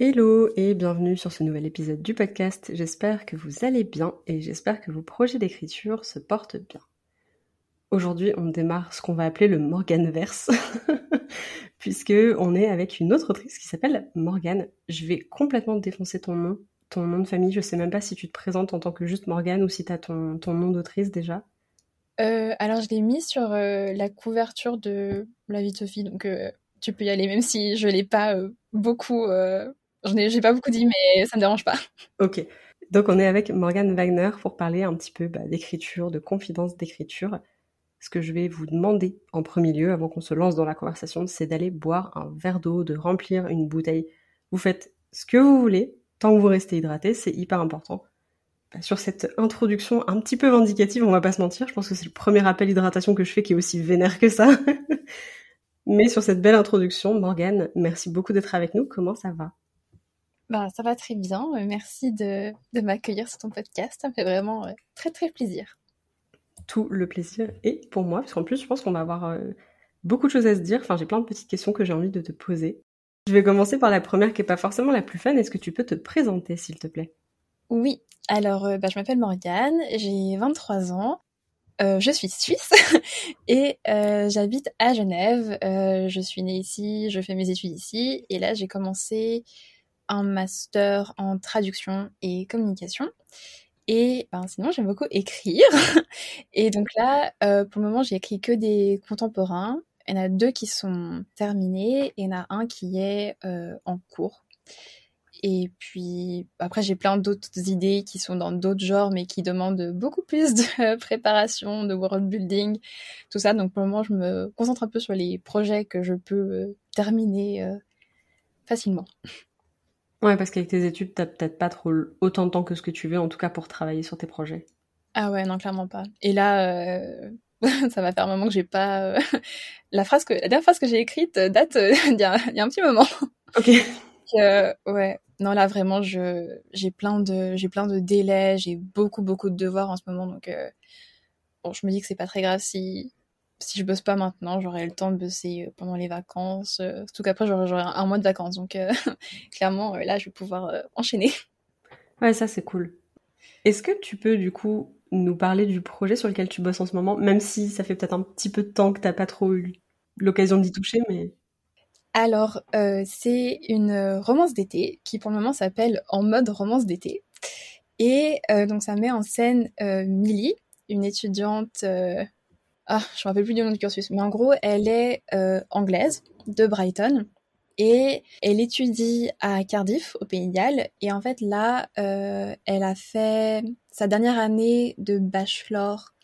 Hello et bienvenue sur ce nouvel épisode du podcast. J'espère que vous allez bien et j'espère que vos projets d'écriture se portent bien. Aujourd'hui, on démarre ce qu'on va appeler le Morganverse, puisque on est avec une autre autrice qui s'appelle Morgane. Je vais complètement défoncer ton nom, ton nom de famille. Je sais même pas si tu te présentes en tant que juste Morgane ou si tu as ton, ton nom d'autrice déjà. Euh, alors, je l'ai mis sur euh, la couverture de La vie de Sophie, donc euh, tu peux y aller, même si je l'ai pas beaucoup J'en ai, pas beaucoup dit, mais ça me dérange pas. Ok. Donc on est avec Morgane Wagner pour parler un petit peu bah, d'écriture, de confidence d'écriture. Ce que je vais vous demander en premier lieu, avant qu'on se lance dans la conversation, c'est d'aller boire un verre d'eau, de remplir une bouteille. Vous faites ce que vous voulez, tant que vous restez hydraté, c'est hyper important. Bah, sur cette introduction un petit peu vindicative, on va pas se mentir, je pense que c'est le premier appel hydratation que je fais qui est aussi vénère que ça. Mais sur cette belle introduction, Morgane, merci beaucoup d'être avec nous. Comment ça va? Bah, ça va très bien. Euh, merci de, de m'accueillir sur ton podcast. Ça me fait vraiment euh, très très plaisir. Tout le plaisir est pour moi, parce qu'en plus, je pense qu'on va avoir euh, beaucoup de choses à se dire. Enfin, j'ai plein de petites questions que j'ai envie de te poser. Je vais commencer par la première qui est pas forcément la plus fun. Est-ce que tu peux te présenter, s'il te plaît? Oui. Alors, bah, je m'appelle Morgane, j'ai 23 ans. je suis suisse et j'habite à Genève. je suis née ici, je fais mes études ici et là j'ai commencé un master en traduction et communication. Et ben, sinon, j'aime beaucoup écrire. et donc là, euh, pour le moment, j'ai écrit que des contemporains. Il y en a deux qui sont terminés et il y en a un qui est euh, en cours. Et puis après, j'ai plein d'autres idées qui sont dans d'autres genres, mais qui demandent beaucoup plus de préparation, de world building, tout ça. Donc pour le moment, je me concentre un peu sur les projets que je peux euh, terminer facilement. Ouais, parce qu'avec tes études, t'as peut-être pas trop autant de temps que ce que tu veux, en tout cas pour travailler sur tes projets. Ah ouais, non, clairement pas. Et là, euh, ça va faire un moment que j'ai pas. Euh, la phrase que la dernière phrase que j'ai écrite date euh, d'il y, a un petit moment. Ok. ouais. Non, là vraiment, je j'ai plein de j'ai plein de délais, j'ai beaucoup beaucoup de devoirs en ce moment, donc bon, je me dis que c'est pas très grave si si je bosse pas maintenant, j'aurai le temps de bosser euh, pendant les vacances. Euh, surtout qu'après, j'aurai un mois de vacances. Donc, euh, clairement, là, je vais pouvoir enchaîner. Ouais, ça, c'est cool. Est-ce que tu peux, du coup, nous parler du projet sur lequel tu bosses en ce moment, même si ça fait peut-être un petit peu de temps que t'as pas trop eu l'occasion d'y toucher, mais... Alors, c'est une romance d'été qui, pour le moment, s'appelle En mode romance d'été. Et donc, ça met en scène Millie, une étudiante ah, je me rappelle plus du nom du cursus, mais en gros, elle est euh, anglaise de Brighton et elle étudie à Cardiff au Pays de Galles. Et en fait, là, euh, elle a fait sa dernière année de bachelor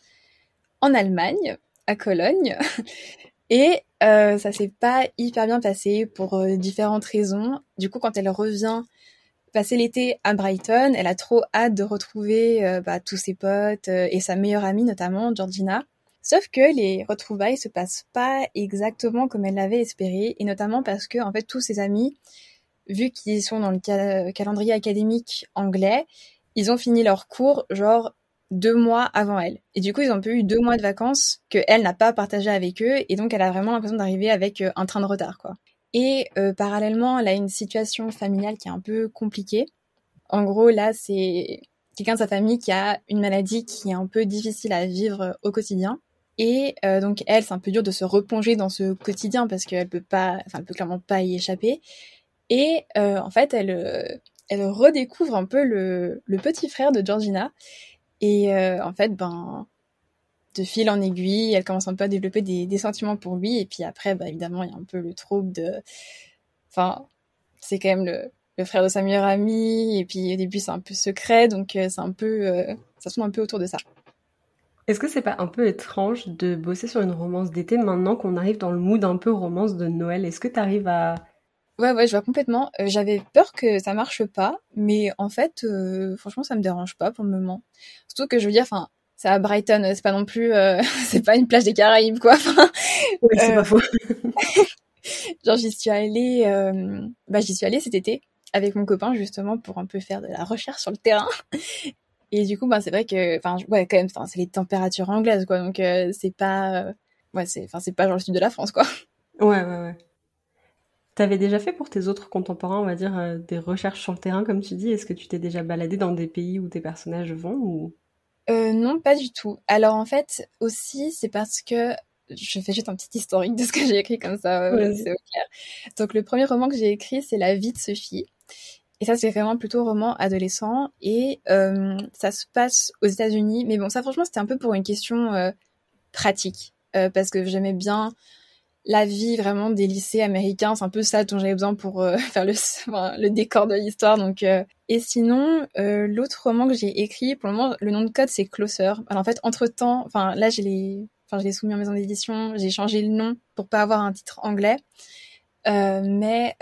en Allemagne, à Cologne. Et euh, ça s'est pas hyper bien passé pour euh, différentes raisons. Du coup, quand elle revient passer l'été à Brighton, elle a trop hâte de retrouver euh, bah, tous ses potes et sa meilleure amie notamment, Georgina. Sauf que les retrouvailles se passent pas exactement comme elle l'avait espéré, et notamment parce que en fait tous ses amis, vu qu'ils sont dans le calendrier académique anglais, ils ont fini leur cours genre deux mois avant elle. Et du coup, ils ont peu eu deux mois de vacances que elle n'a pas partagé avec eux, et donc elle a vraiment l'impression d'arriver avec euh, un train de retard, quoi. Et euh, parallèlement, elle a une situation familiale qui est un peu compliquée. En gros, là, c'est quelqu'un de sa famille qui a une maladie qui est un peu difficile à vivre au quotidien. Et euh, donc elle, c'est un peu dur de se replonger dans ce quotidien parce qu'elle peut pas, enfin elle peut clairement pas y échapper. Et euh, en fait, elle, euh, elle redécouvre un peu le, le petit frère de Georgina. Et en fait, ben, de fil en aiguille, elle commence un peu à développer des, des sentiments pour lui. Et puis après, bah, évidemment, il y a un peu le trouble de, enfin, c'est quand même le, le frère de sa meilleure amie. Et puis au début, c'est un peu secret, donc c'est un peu, ça se tourne un peu autour de ça. Est-ce que c'est pas un peu étrange de bosser sur une romance d'été maintenant qu'on arrive dans le mood un peu romance de Noël? Est-ce que tu arrives à, Ouais, ouais, je vois complètement. Euh, j'avais peur que ça marche pas, mais en fait, euh, franchement, ça me dérange pas pour le moment. Surtout que je veux dire, enfin, c'est à Brighton, c'est pas non plus, euh, c'est pas une plage des Caraïbes, quoi. oui, c'est pas faux. genre, j'y suis allée, bah, j'y suis allée cet été avec mon copain justement pour un peu faire de la recherche sur le terrain. Et du coup, bah, c'est vrai que, enfin, ouais, quand même, c'est les températures anglaises, quoi. Donc, c'est pas, ouais, c'est, enfin, c'est pas genre le sud de la France, quoi. Ouais, ouais, ouais. T'avais déjà fait pour tes autres contemporains, on va dire, euh, des recherches sur le terrain, comme tu dis? Est-ce que tu t'es déjà baladé dans des pays où tes personnages vont ou... euh, Non, pas du tout. Alors en fait, aussi, c'est parce que je fais juste un petit historique de ce que j'ai écrit comme ça, euh, c'est au clair. Donc le premier roman que j'ai écrit, c'est La vie de Sophie. Et ça, c'est vraiment plutôt roman adolescent. Et euh, ça se passe aux États-Unis. Mais bon, ça, franchement, c'était un peu pour une question pratique. parce que j'aimais bien la vie vraiment des lycées américains, c'est un peu ça dont j'avais besoin pour euh, faire le, le décor de l'histoire. Donc, euh. et sinon, euh, l'autre roman que j'ai écrit, pour le moment, le nom de code c'est Closer. Alors en fait, entre temps, enfin là, je l'ai, enfin soumis en maison d'édition, j'ai changé le nom pour pas avoir un titre anglais, mais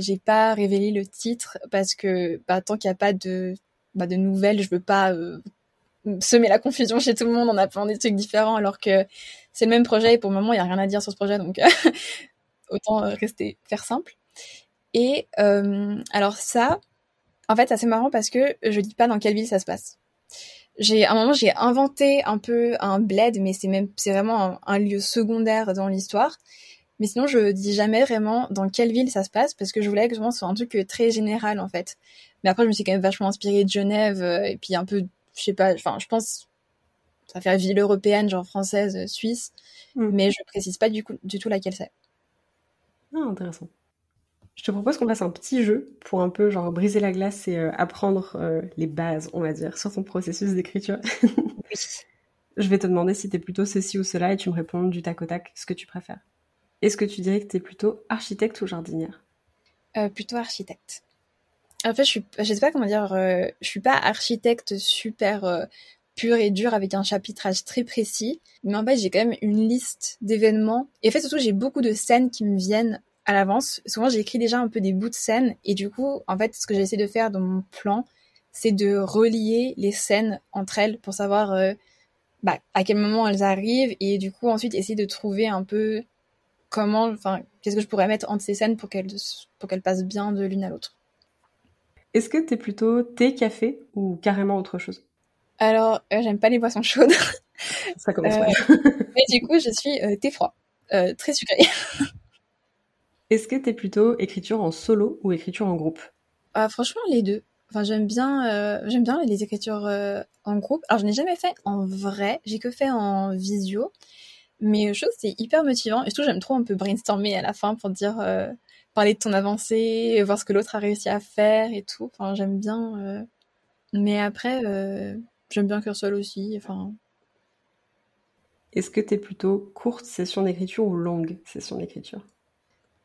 j'ai pas révélé le titre parce que bah, tant qu'il n'y a pas de bah, de nouvelles, je veux pas semer la confusion chez tout le monde en appelant des trucs différents alors que c'est le même projet et pour le moment il y a rien à dire sur ce projet donc autant euh, rester faire simple. Et euh, alors ça, en fait, c'est marrant parce que je dis pas dans quelle ville ça se passe. J'ai à un moment j'ai inventé un peu un bled, mais c'est même c'est vraiment un, lieu secondaire dans l'histoire. Mais sinon, je dis jamais vraiment dans quelle ville ça se passe parce que je voulais que ce soit un truc très général en fait. Mais après, je me suis quand même vachement inspirée de Genève euh, et puis un peu je sais pas, enfin, je pense, ça fait ville européenne, genre française, euh, suisse, mm. mais je précise pas du, coup, du tout laquelle c'est. Ah, intéressant. Je te propose qu'on fasse un petit jeu pour un peu genre briser la glace et euh, apprendre euh, les bases, on va dire, sur ton processus d'écriture. Je vais te demander si t'es plutôt ceci ou cela et tu me réponds du tac au tac ce que tu préfères. Est-ce que tu dirais que t'es plutôt architecte ou jardinière? Plutôt architecte. En fait, je suis, je sais pas comment dire, euh, je suis pas architecte super euh, pur et dur avec un chapitrage très précis, mais en fait, j'ai quand même une liste d'événements. Et en fait, surtout, j'ai beaucoup de scènes qui me viennent à l'avance. Souvent, j'écris déjà un peu des bouts de scènes, et du coup, en fait, ce que j'essaie de faire dans mon plan, c'est de relier les scènes entre elles pour savoir euh, bah, à quel moment elles arrivent, et du coup, ensuite, essayer de trouver un peu comment, enfin, qu'est-ce que je pourrais mettre entre ces scènes pour qu'elles pour qu'elles passent bien de l'une à l'autre. Est-ce que t'es plutôt thé, café ou carrément autre chose? Alors, euh, j'aime pas les boissons chaudes. Ça commence mal. Euh, mais du coup, je suis euh, thé froid, très sucré. Est-ce que t'es plutôt écriture en solo ou écriture en groupe? Ah, Franchement, les deux. Enfin, j'aime bien, j'aime bien les écritures en groupe. Alors, je n'ai jamais fait en vrai, j'ai que fait en visio. Mais je trouve que c'est hyper motivant. Et surtout, j'aime trop un peu brainstormer à la fin pour dire parler de ton avancée, voir ce que l'autre a réussi à faire et tout. Enfin, j'aime bien. Euh, mais après, euh, j'aime bien seul aussi. Enfin. Est-ce que tu es plutôt courte session d'écriture ou longue session d'écriture?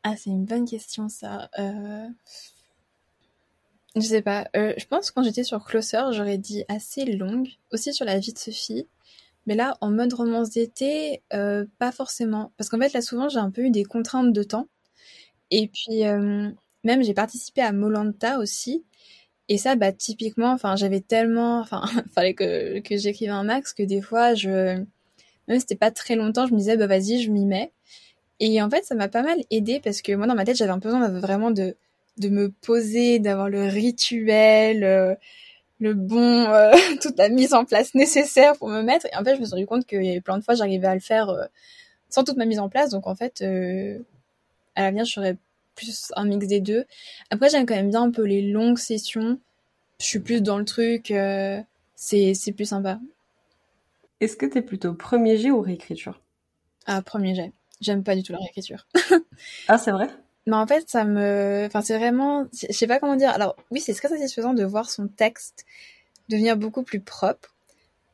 Ah, c'est une bonne question ça. Euh... Je sais pas. Euh, je pense que quand j'étais sur Closer, j'aurais dit assez longue. Aussi sur la vie de Sophie. Mais là, en mode romance d'été, pas forcément. Parce qu'en fait, là, souvent, j'ai un peu eu des contraintes de temps. Et puis, euh, même, j'ai participé à Molanta aussi. Et ça, bah, typiquement, enfin, j'avais tellement, enfin, fallait que, que j'écrive un max que des fois, je, même si c'était pas très longtemps, je me disais, bah, vas-y, je m'y mets. Et en fait, ça m'a pas mal aidé parce que moi, dans ma tête, j'avais un besoin vraiment de, de me poser, d'avoir le rituel, euh, le bon, euh, toute la mise en place nécessaire pour me mettre. Et en fait, je me suis rendu compte qu'il y avait plein de fois, j'arrivais à le faire sans toute ma mise en place. Donc, en fait, à l'avenir, je ferais plus un mix des deux. Après, j'aime quand même bien un peu les longues sessions. Je suis plus dans le truc. Euh, c'est, plus sympa. Est-ce que t'es plutôt premier jet ou réécriture? Ah, premier jet. J'aime pas du tout la réécriture. ah, c'est vrai? Mais en fait, ça me... Enfin, c'est vraiment... Je sais pas comment dire. Alors, oui, c'est très satisfaisant de voir son texte devenir beaucoup plus propre.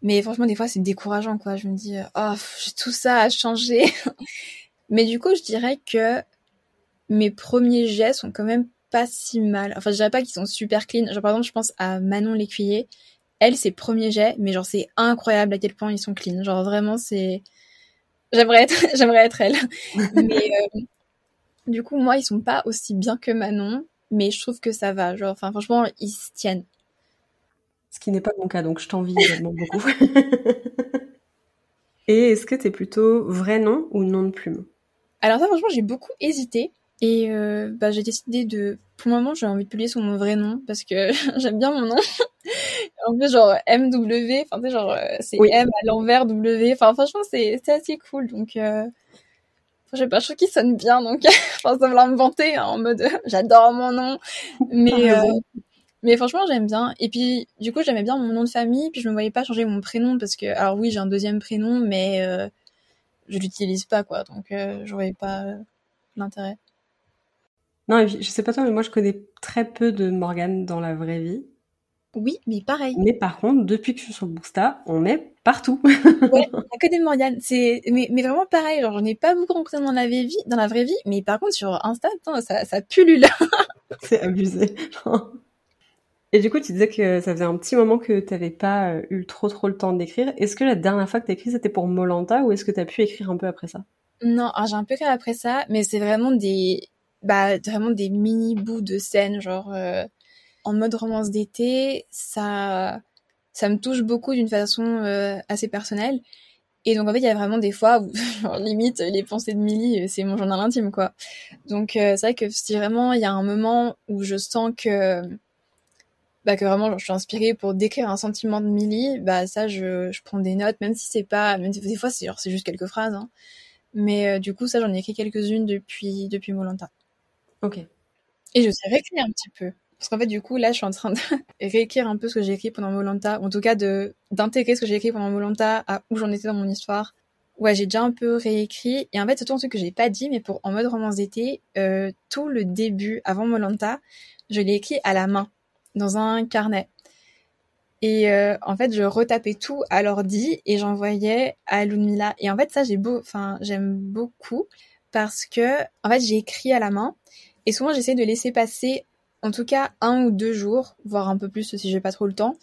Mais franchement, des fois, c'est décourageant, quoi. Je me dis, oh, tout ça à changer. Mais du coup, je dirais que mes premiers jets sont quand même pas si mal. Enfin, je dirais pas qu'ils sont super clean. Genre, par exemple, je pense à Manon l'écuyer. Elle, ses premiers jets, mais genre, c'est incroyable à quel point ils sont clean. Genre, vraiment, c'est... J'aimerais être, j'aimerais être elle. mais, euh, Du coup, moi, ils sont pas aussi bien que Manon, mais je trouve que ça va. Genre, enfin, franchement, ils se tiennent. Ce qui n'est pas mon cas, donc je t'envie également beaucoup. Et est-ce que t'es plutôt vrai nom ou nom de plume? Alors ça, franchement, j'ai beaucoup hésité. Et euh, bah, j'ai décidé de... Pour le moment, j'ai envie de publier sur mon vrai nom parce que j'aime bien mon nom. en plus, genre MW, enfin, tu sais, genre, euh, c'est M à l'envers W. Enfin, franchement, c'est assez cool. Donc, euh... je sais pas, je trouve qu'il sonne bien. Donc, enfin, ça me vanter hein, en mode j'adore mon nom. Mais, euh, mais franchement, j'aime bien. Et puis, du coup, j'aimais bien mon nom de famille. Puis, je me voyais pas changer mon prénom parce que, alors oui, j'ai un deuxième prénom, mais euh, je l'utilise pas, quoi. Donc, euh, je voyais pas l'intérêt. Non, je sais pas toi, mais moi, je connais très peu de Morgane dans la vraie vie. Oui, mais pareil. Mais par contre, depuis que je suis sur Boosta, on est partout. ouais, que des Morgane. C'est, mais, mais vraiment pareil. Genre, j'en ai pas beaucoup rencontré dans la vraie vie, dans la vraie vie. Mais par contre, sur Insta, ça, ça pullule. C'est abusé. Et du coup, tu disais que ça faisait un petit moment que tu n'avais pas euh, eu trop trop le temps d'écrire. Est-ce que la dernière fois que tu écrit, c'était pour Molanta ou est-ce que tu as pu écrire un peu après ça? Non, j'ai un peu écrit après ça, mais c'est vraiment des bah vraiment des mini bouts de scène genre euh, en mode romance d'été, ça ça me touche beaucoup d'une façon euh, assez personnelle. Et donc en fait, il y a vraiment des fois où genre, limite les pensées de Millie, c'est mon journal intime quoi. Donc c'est vrai que si vraiment il y a un moment où je sens que bah que vraiment je suis inspirée pour décrire un sentiment de Millie, bah ça je, je prends des notes, même si c'est pas, même des fois c'est c'est juste quelques phrases, hein. mais euh, du coup ça j'en ai écrit quelques-unes depuis depuis Molanta. Ok. Et je sais réécrire un petit peu, parce qu'en fait du coup là je suis en train de réécrire un peu ce que j'ai écrit pendant Molanta, ou en tout cas de d'intégrer ce que j'ai écrit pendant Molanta à où j'en étais dans mon histoire. Ouais, j'ai déjà un peu réécrit. Et en fait, c'est tout un truc que j'ai pas dit, mais pour en mode romance d'été, euh, tout le début avant Molanta, je l'ai écrit à la main dans un carnet. Et euh, en fait, je retapais tout à l'ordi et j'envoyais à Ludmilla. Et en fait, ça, j'ai beau, enfin, j'aime beaucoup parce que, en fait, j'ai écrit à la main et souvent j'essaie de laisser passer, en tout cas, un ou deux jours, voire un peu plus si j'ai pas trop le temps,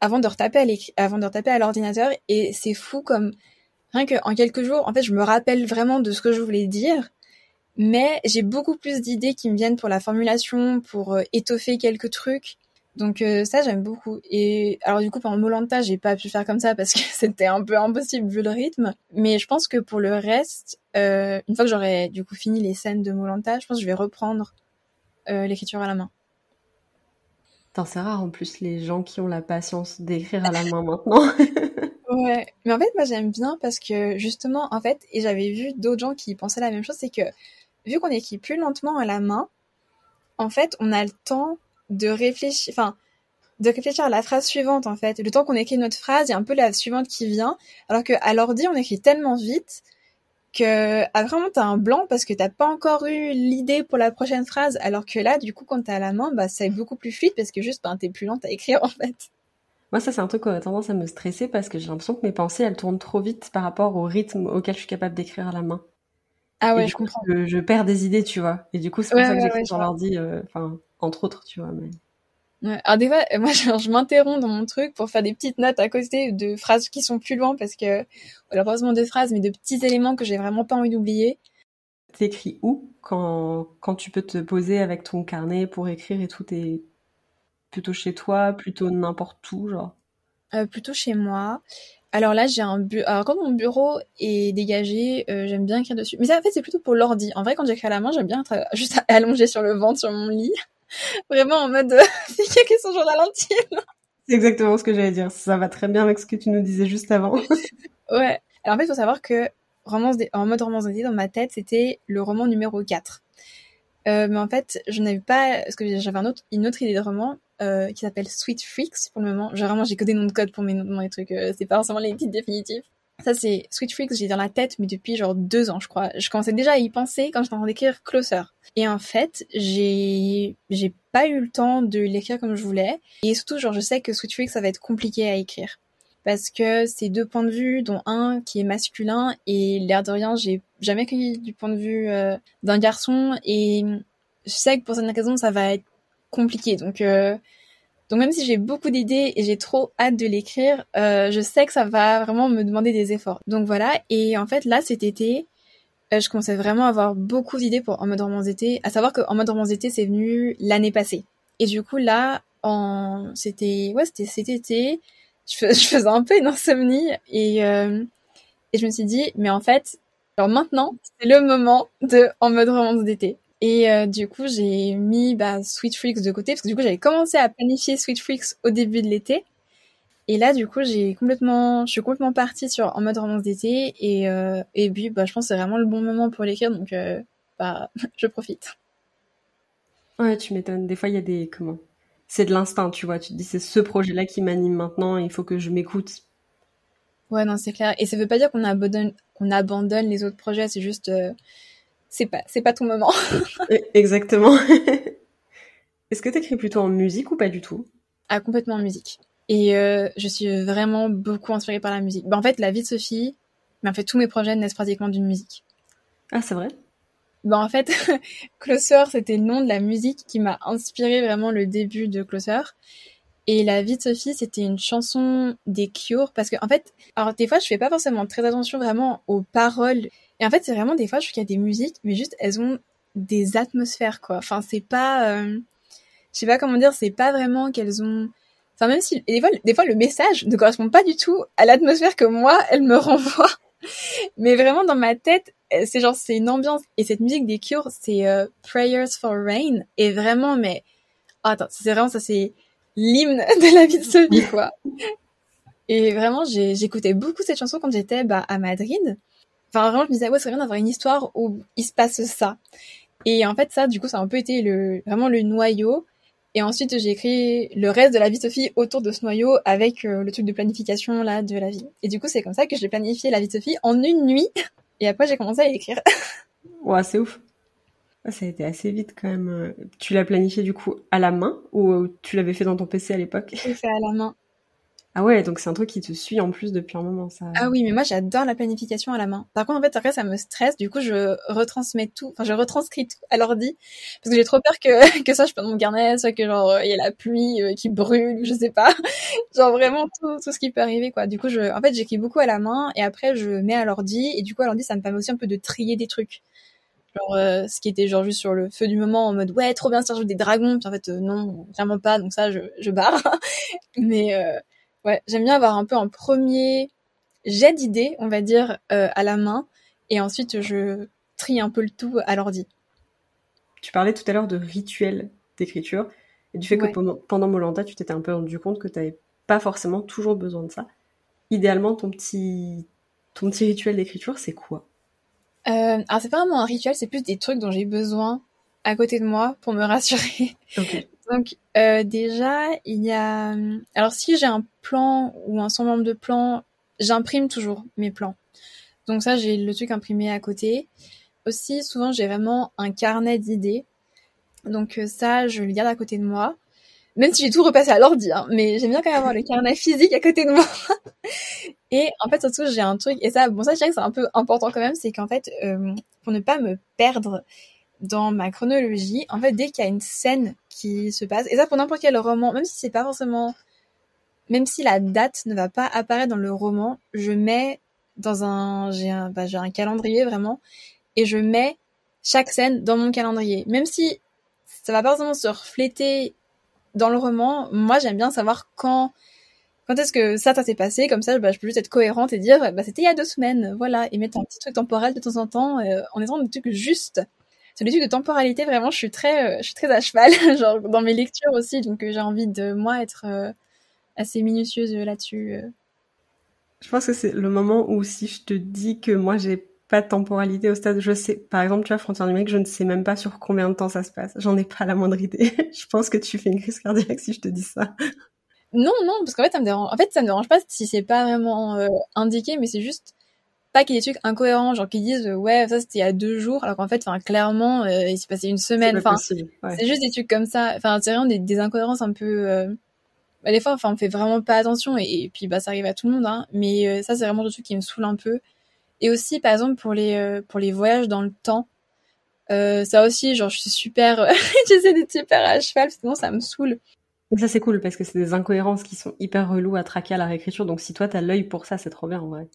avant de retaper à avant de retaper à l'ordinateur. Et c'est fou comme rien que en quelques jours, en fait, je me rappelle vraiment de ce que je voulais dire. Mais j'ai beaucoup plus d'idées qui me viennent pour la formulation, pour euh, étoffer quelques trucs. Donc euh, ça j'aime beaucoup. Et alors du coup pendant Molanta j'ai pas pu faire comme ça parce que c'était un peu impossible vu le rythme. Mais je pense que pour le reste, euh, une fois que j'aurai du coup fini les scènes de Molanta, je pense que je vais reprendre l'écriture à la main. C'est rare en plus les gens qui ont la patience d'écrire à la main maintenant. ouais, mais en fait moi j'aime bien parce que justement en fait et j'avais vu d'autres gens qui pensaient la même chose, c'est que vu qu'on écrit plus lentement à la main, en fait on a le temps de réfléchir, enfin, de réfléchir à la phrase suivante en fait. Le temps qu'on écrit notre phrase, il y a un peu la suivante qui vient, alors qu'à l'ordi on écrit tellement vite que après vraiment t'as un blanc parce que t'as pas encore eu l'idée pour la prochaine phrase, alors que là du coup quand t'as à la main, bah c'est beaucoup plus fluide parce que juste ben, t'es plus lente à écrire en fait. Moi ça c'est un truc qui a tendance à me stresser parce que j'ai l'impression que mes pensées elles tournent trop vite par rapport au rythme auquel je suis capable d'écrire à la main. Ah ouais, je comprends. Je, perds des idées, tu vois. Et du coup, c'est pour ça que j'écris sur l'ordi, euh, enfin, entre autres, tu vois. Mais... Ouais. Alors des fois, moi, je, m'interromps dans mon truc pour faire des petites notes à côté de phrases qui sont plus loin parce que, malheureusement des phrases, mais de petits éléments que j'ai vraiment pas envie d'oublier. T'écris où quand, quand tu peux te poser avec ton carnet pour écrire et tout T'es plutôt chez toi, plutôt n'importe où, genre? Euh, Plutôt chez moi. Alors là, j'ai un bureau. Alors quand mon bureau est dégagé, euh, j'aime bien écrire dessus. Mais ça, en fait, c'est plutôt pour l'ordi. En vrai, quand j'écris à la main, j'aime bien être juste allongée sur le ventre sur mon lit, vraiment en mode c'est qui son journal intime. C'est exactement ce que j'allais dire. Ça va très bien avec ce que tu nous disais juste avant. ouais. Alors en fait, il faut savoir que romance en mode romance d'été, dans ma tête, c'était le roman numéro 4. Euh, mais en fait, je n'avais pas, parce que j'avais un autre, une autre idée de roman, euh, qui s'appelle Sweet Freaks pour le moment. Vraiment, j'ai que des noms de code pour mes, mes trucs. Euh, c'est pas forcément les titres définitifs. Ça, c'est Sweet Freaks, j'ai dans la tête, mais depuis genre deux ans, je crois. Je commençais déjà à y penser quand j'étais en train d'écrire Closer. Et en fait, j'ai, j'ai pas eu le temps de l'écrire comme je voulais. Et surtout, genre, je sais que Sweet Freaks, ça va être compliqué à écrire. Parce que c'est deux points de vue, dont un qui est masculin, et l'air de rien, j'ai jamais écrit du point de vue euh, d'un garçon, et je sais que pour cette raison, ça va être compliqué. Donc, euh, donc même si j'ai beaucoup d'idées et j'ai trop hâte de l'écrire, euh, je sais que ça va vraiment me demander des efforts. Donc voilà. Et en fait, là, cet été, euh, je commençais vraiment à avoir beaucoup d'idées pour En mode romance d'été. À savoir que En mode romance d'été, c'est venu l'année passée. Et du coup, là, en... c'était ouais, c'était cet été. Je, faisais un peu une insomnie et, euh... et je me suis dit, mais en fait, alors maintenant, c'est le moment de En mode romance d'été. Et euh, du coup, j'ai mis bah, Sweet Freaks de côté parce que du coup, j'avais commencé à planifier Sweet Freaks au début de l'été. Et là, du coup, j'ai complètement, je suis complètement partie sur en mode romance d'été et euh, et puis, bah, je pense que c'est vraiment le bon moment pour l'écrire, donc euh, bah, je profite. Ouais, tu m'étonnes. Des fois, il y a des comment? C'est de l'instinct, tu vois. Tu te dis c'est ce projet-là qui m'anime maintenant. Il faut que je m'écoute. Ouais, non, c'est clair. Et ça veut pas dire qu'on abandonne, qu'on abandonne les autres projets. C'est juste, euh, c'est pas, c'est pas ton moment. Exactement. Est-ce que tu écris plutôt en musique ou pas du tout? Ah, complètement en musique. Et euh, je suis vraiment beaucoup inspirée par la musique. Bah, en fait, la vie de Sophie, mais en fait, tous mes projets naissent pratiquement d'une musique. Ah, c'est vrai? Bah, en fait, Closer, c'était le nom de la musique qui m'a inspiré vraiment le début de Closer. Et La vie de Sophie, c'était une chanson des Cure parce que, en fait, alors des fois, je fais pas forcément très attention vraiment aux paroles. Et en fait, c'est vraiment des fois, je trouve qu'il y a des musiques, mais juste, elles ont des atmosphères, quoi. Enfin, c'est pas, euh... je sais pas comment dire, c'est pas vraiment qu'elles ont, Enfin, même si des fois, des fois le message ne correspond pas du tout à l'atmosphère que moi, elle me renvoie. Mais vraiment dans ma tête, c'est genre c'est une ambiance et cette musique des Cure, c'est euh, Prayers for Rain et vraiment mais attends, c'est vraiment ça c'est l'hymne de la vie de Sophie quoi. Et vraiment j'écoutais beaucoup cette chanson quand j'étais bah, à Madrid. Enfin vraiment je me disais ouais c'est bien d'avoir une histoire où il se passe ça. Et en fait ça du coup ça a un peu été le vraiment le noyau et ensuite, j'ai écrit le reste de la vie de Sophie autour de ce noyau avec euh, le truc de planification là de la vie. Et du coup, c'est comme ça que j'ai planifié la vie de Sophie en une nuit. Et après, j'ai commencé à écrire. ouais, c'est ouf. Ça a été assez vite quand même. Tu l'as planifié du coup à la main ou tu l'avais fait dans ton PC à l'époque? J'ai fait à la main. Ah ouais, donc c'est un truc qui te suit en plus depuis un moment, ça. Ah oui, mais moi j'adore la planification à la main. Par contre, en fait, après ça me stresse, du coup je retransmets tout, enfin je retranscris tout à l'ordi, parce que j'ai trop peur que, que ça je perde mon carnet, soit que genre il y a la pluie euh, qui brûle, je sais pas. genre vraiment tout, tout ce qui peut arriver quoi. Du coup, je, en fait j'écris beaucoup à la main, et après je mets à l'ordi, et du coup à l'ordi ça me permet aussi un peu de trier des trucs. Genre euh, ce qui était genre juste sur le feu du moment en mode ouais trop bien ça des dragons, puis en fait euh, non, vraiment pas, donc ça je, je barre. mais... Euh, Ouais, j'aime bien avoir un peu un premier jet d'idées, on va dire, à la main, et ensuite je trie un peu le tout à l'ordi. Tu parlais tout à l'heure de rituel d'écriture, et du fait que pendant, pendant Molanda, tu t'étais un peu rendu compte que tu n'avais pas forcément toujours besoin de ça. Idéalement, ton petit, ton petit rituel d'écriture, c'est quoi? Euh, Alors, c'est pas vraiment un rituel, c'est plus des trucs dont j'ai besoin à côté de moi pour me rassurer. Donc euh, déjà, il y a... Alors si j'ai un plan ou un semblant de plan, j'imprime toujours mes plans. Donc ça, j'ai le truc imprimé à côté. Aussi, souvent, j'ai vraiment un carnet d'idées. Donc euh, ça, je le garde à côté de moi. Même si j'ai tout repassé à l'ordi, hein, mais j'aime bien quand même avoir le carnet physique à côté de moi. et en fait, surtout, j'ai un truc, et ça, bon, ça, je dirais que c'est un peu important quand même, c'est qu'en fait, euh, pour ne pas me perdre dans ma chronologie, en fait, dès qu'il y a une scène qui se passe, et ça pour n'importe quel roman, même si c'est pas forcément, même si la date ne va pas apparaître dans le roman, je mets dans un, j'ai un, bah, j'ai un calendrier vraiment, et je mets chaque scène dans mon calendrier. Même si ça va pas forcément se refléter dans le roman, moi j'aime bien savoir quand, quand est-ce que ça, ça s'est passé, comme ça, bah, je peux juste être cohérente et dire, bah, c'était il y a deux semaines, voilà, et mettre un petit truc temporel de temps en temps, euh, en étant des trucs justes. Sur les trucs de temporalité, vraiment, je suis très, euh, je suis très à cheval, genre dans mes lectures aussi, donc euh, j'ai envie de moi être assez minutieuse là-dessus. Je pense que c'est le moment où si je te dis que moi j'ai pas de temporalité au stade, je sais, par exemple, tu vois, frontière numérique, je ne sais même pas sur combien de temps ça se passe. J'en ai pas la moindre idée. je pense que tu fais une crise cardiaque si je te dis ça. Non, non, parce qu'en fait, ça me dérange. En fait, ça me dérange pas si c'est pas vraiment indiqué, mais c'est juste pas qu'il y ait des trucs incohérents, genre qui disent ouais ça c'était il y a deux jours, alors qu'en fait, enfin clairement euh, il s'est passé une semaine. Enfin, c'est juste des trucs comme ça. Enfin, c'est vraiment des, des, incohérences un peu. Euh... Bah, des fois, enfin on fait vraiment pas attention et, puis bah ça arrive à tout le monde. Hein, mais euh, ça c'est vraiment des trucs qui me saoulent un peu. Et aussi par exemple pour les euh, pour les voyages dans le temps. ça aussi, genre, je suis super, j'essaie d'être super à cheval, sinon ça me saoule. ça c'est cool parce que c'est des incohérences qui sont hyper reloues à traquer à la réécriture. Donc si toi t'as l'œil pour ça, c'est trop bien en vrai.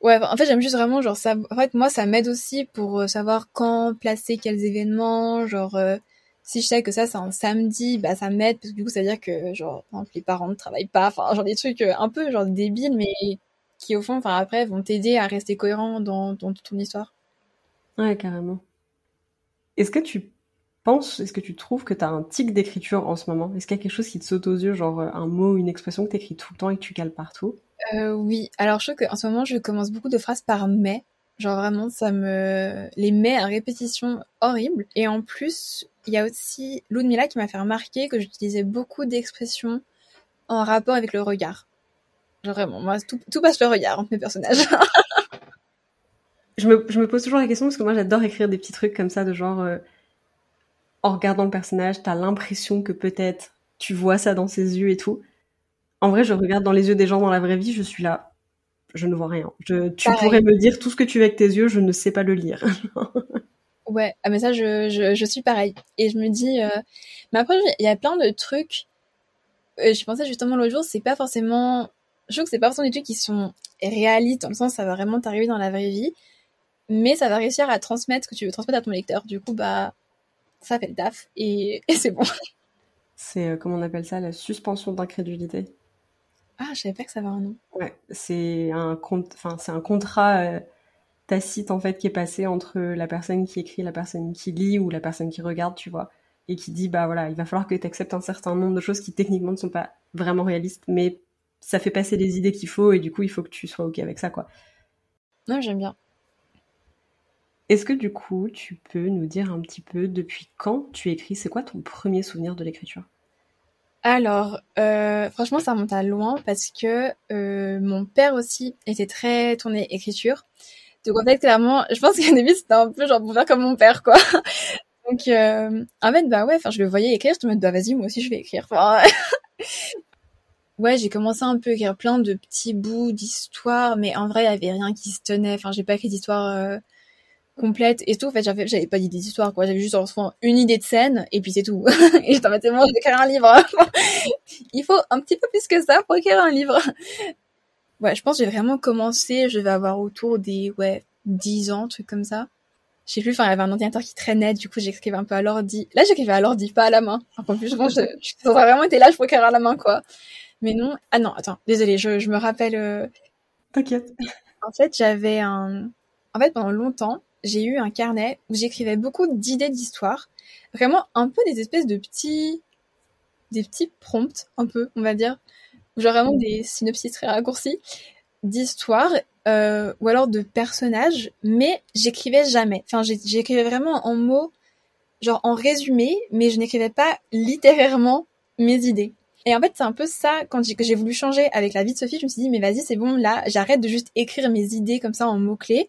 Ouais, en fait, j'aime juste vraiment, genre, ça, en fait, moi, ça m'aide aussi pour euh, savoir quand placer quels événements, genre, euh, si je sais que ça, c'est un samedi, bah, ça m'aide, parce que du coup, ça veut dire que, genre, les parents ne travaillent pas, enfin, genre, des trucs euh, un peu, genre, débiles, mais qui, au fond, enfin, après, vont t'aider à rester cohérent dans, dans ton histoire. Ouais, carrément. Est-ce que tu penses, est-ce que tu trouves que tu as un tic d'écriture en ce moment? Est-ce qu'il y a quelque chose qui te saute aux yeux, genre un mot, une expression que tu écris tout le temps et que tu cales partout? Euh, oui, alors je trouve qu'en ce moment, je commence beaucoup de phrases par mais. Genre vraiment, ça me... Les mais à répétition horrible. Et en plus, il y a aussi Ludmilla qui m'a fait remarquer que j'utilisais beaucoup d'expressions en rapport avec le regard. Vraiment, moi, tout, passe le regard entre mes personnages. je, me, je me pose toujours la question parce que moi, j'adore écrire des petits trucs comme ça de genre... Euh, en regardant le personnage, t'as l'impression que peut-être tu vois ça dans ses yeux et tout. En vrai, je regarde dans les yeux des gens dans la vraie vie, je suis là. Je ne vois rien. Je, tu pourrais me dire tout ce que tu veux avec tes yeux, je ne sais pas le lire. ouais, ah mais ça, je, je, je, suis pareil. Et je me dis, euh... mais après, il y a plein de trucs. Euh, je pensais justement l'autre jour, c'est pas forcément. Je trouve que c'est pas forcément des trucs qui sont réalistes, dans le sens ça va vraiment t'arriver dans la vraie vie, mais ça va réussir à transmettre ce que tu veux transmettre à ton lecteur. Du coup, bah, ça fait le taf et, et c'est bon. C'est, euh, comment on appelle ça, la suspension d'incrédulité. Ah, je savais pas que ça avait un nom. Ouais, c'est un enfin c'est un contrat euh, tacite en fait qui est passé entre la personne qui écrit, la personne qui lit ou la personne qui regarde, tu vois, et qui dit bah voilà, il va falloir que tu acceptes un certain nombre de choses qui techniquement ne sont pas vraiment réalistes, mais ça fait passer les idées qu'il faut et du coup il faut que tu sois ok avec ça quoi. Non, j'aime bien. Est-ce que du coup tu peux nous dire un petit peu depuis quand tu écris, c'est quoi ton premier souvenir de l'écriture? Alors, euh, franchement, ça remonte à loin parce que euh, mon père aussi était très tourné écriture. Donc en fait, clairement, je pense qu'au début, c'était un peu genre pour faire comme mon père, quoi. Donc euh, en fait, bah ouais, enfin, je le voyais écrire, je me disais, bah vas-y, moi aussi, je vais écrire. Enfin, ouais, j'ai commencé un peu à écrire plein de petits bouts d'histoire, mais en vrai, il y avait rien qui se tenait. Enfin, j'ai pas écrit d'histoire euh, complète et tout. En fait, j'avais, j'avais pas d'idée d'histoire, quoi. J'avais juste une idée de scène et puis c'est tout. et j'étais en fait, je vais écrire un livre. Il faut un petit peu plus que ça pour écrire un livre. ouais, je pense que j'ai vraiment commencé, je vais avoir autour des, ouais, 10 ans, truc comme ça. Je sais plus, enfin, il y avait un ordinateur qui traînait, du coup, j'écrivais un peu à l'ordi. Là, j'écrivais à l'ordi, pas à la main. En plus, je pense que je, vraiment été là, je pour écrire à la main, quoi. Mais non, ah non, attends, désolé, je, je me rappelle. Euh... T'inquiète. En fait, j'avais un, en fait, pendant longtemps, j'ai eu un carnet où j'écrivais beaucoup d'idées d'histoire. Vraiment un peu des espèces de petits, des petits prompts, un peu, on va dire. Genre vraiment des synopsis très raccourcis d'histoires euh, ou alors de personnages, mais j'écrivais jamais. Enfin, j'écrivais vraiment en mots, genre en résumé, mais je n'écrivais pas littérairement mes idées. Et en fait, c'est un peu ça, quand j'ai voulu changer avec la vie de Sophie, je me suis dit, mais vas-y, c'est bon, là, j'arrête de juste écrire mes idées comme ça en mots-clés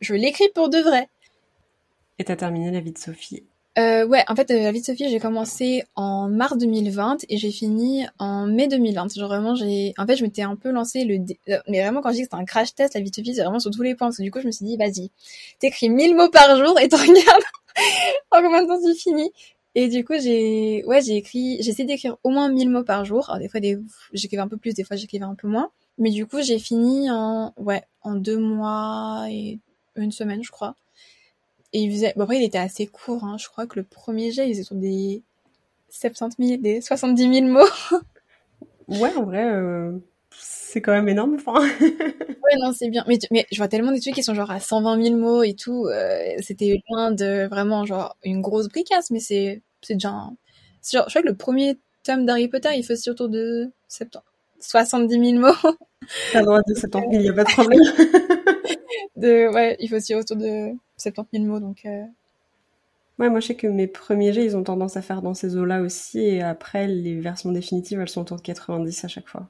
je l'écris pour de vrai. Et t'as terminé la vie de Sophie euh, Ouais, en fait, euh, la vie de Sophie, j'ai commencé en mars 2020 et j'ai fini en mai 2020. Genre vraiment, j'ai, en fait, je m'étais un peu lancé le, euh, mais vraiment quand je dis que c'est un crash test, la vie de Sophie, c'est vraiment sur tous les points. Parce que du coup, je me suis dit, vas-y, t'écris 1000 mots par jour et tu regardes en combien de temps tu finis. Et du coup, j'ai, ouais, j'ai écrit, j'ai essayé d'écrire au moins 1000 mots par jour. Alors des fois, des... j'écrivais un peu plus, des fois, j'écrivais un peu moins. Mais du coup, j'ai fini en, ouais, en deux mois et une semaine, je crois. Et il faisait, bon après il était assez court, hein. je crois que le premier jet il faisait sur des 70 000, des 70 000 mots. ouais, en vrai, euh, c'est quand même énorme. Enfin... ouais, non, c'est bien. Mais, mais je vois tellement des trucs qui sont genre à 120 000 mots et tout. Euh, c'était loin de vraiment genre une grosse bricasse, mais c'est c'est déjà. Un... Genre, je crois que le premier tome d'Harry Potter il fait aussi autour de 70... 70 000 mots. T'as le droit de 70 000, il n'y a pas de problème. de, ouais, il faut aussi autour de 70 000 mots, donc. Euh... Ouais, moi je sais que mes premiers jets, ils ont tendance à faire dans ces eaux-là aussi, et après les versions définitives, elles sont autour de 90 à chaque fois.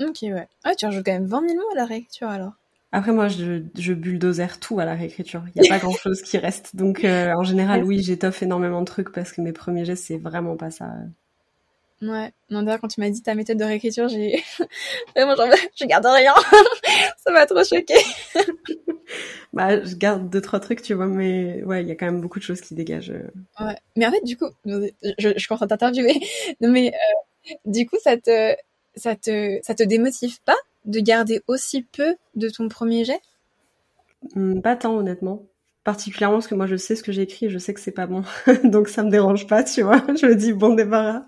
Ok, ouais. Ah, tu rajoutes quand même 20 000 mots à la réécriture alors. Après, moi, je, je bulldozer tout à la réécriture. Il n'y a pas grand-chose qui reste. Donc, euh, en général, oui, j'étoffe énormément de trucs parce que mes premiers jets, c'est vraiment pas ça. Ouais. Non, d'ailleurs, quand tu m'as dit ta méthode de réécriture, j'ai vraiment genre, je garde rien. ça m'a trop choqué. bah, je garde deux trois trucs, tu vois, mais ouais, il y a quand même beaucoup de choses qui dégagent. Euh. Ouais. Mais en fait, du coup, je, je commence à t'interviewer. Non, mais euh, du coup, ça te, ça te, ça te démotive pas de garder aussi peu de ton premier jet? Hmm, Pas tant, honnêtement. Particulièrement parce que moi, je sais ce que j'écris et je sais que c'est pas bon. Donc, ça me dérange pas, tu vois. je me dis, bon débarras.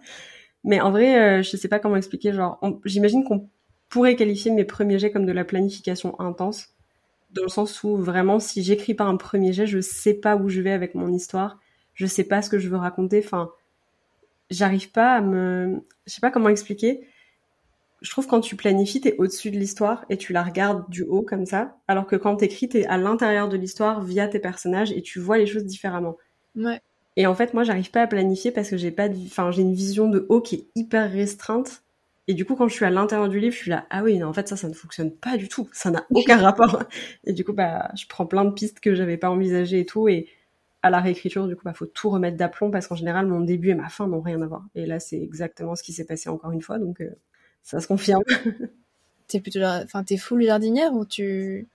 Mais en vrai, euh, je sais pas comment expliquer. Genre, j'imagine qu'on pourrait qualifier mes premiers jets comme de la planification intense. Dans le sens où, vraiment, si j'écris pas un premier jet, je sais pas où je vais avec mon histoire. Je sais pas ce que je veux raconter. Enfin, j'arrive pas à me... Je sais pas comment expliquer je trouve quand tu planifies, t'es au-dessus de l'histoire et tu la regardes du haut comme ça, alors que quand t'écris, t'es à l'intérieur de l'histoire via tes personnages et tu vois les choses différemment. Ouais. Et en fait, moi, j'arrive pas à planifier parce que j'ai pas, enfin, j'ai une vision de haut qui est hyper restreinte. Et du coup, quand je suis à l'intérieur du livre, je suis là, ah oui, non, en fait, ça, ça ne fonctionne pas du tout. Ça n'a aucun rapport. Et du coup, bah, je prends plein de pistes que j'avais pas envisagées et tout. Et à la réécriture, du coup, bah, faut tout remettre d'aplomb parce qu'en général, mon début et ma fin n'ont rien à voir. Et là, c'est exactement ce qui s'est passé encore une fois. Donc, euh, ça se confirme. t'es plutôt, enfin, t'es full jardinière ou tu?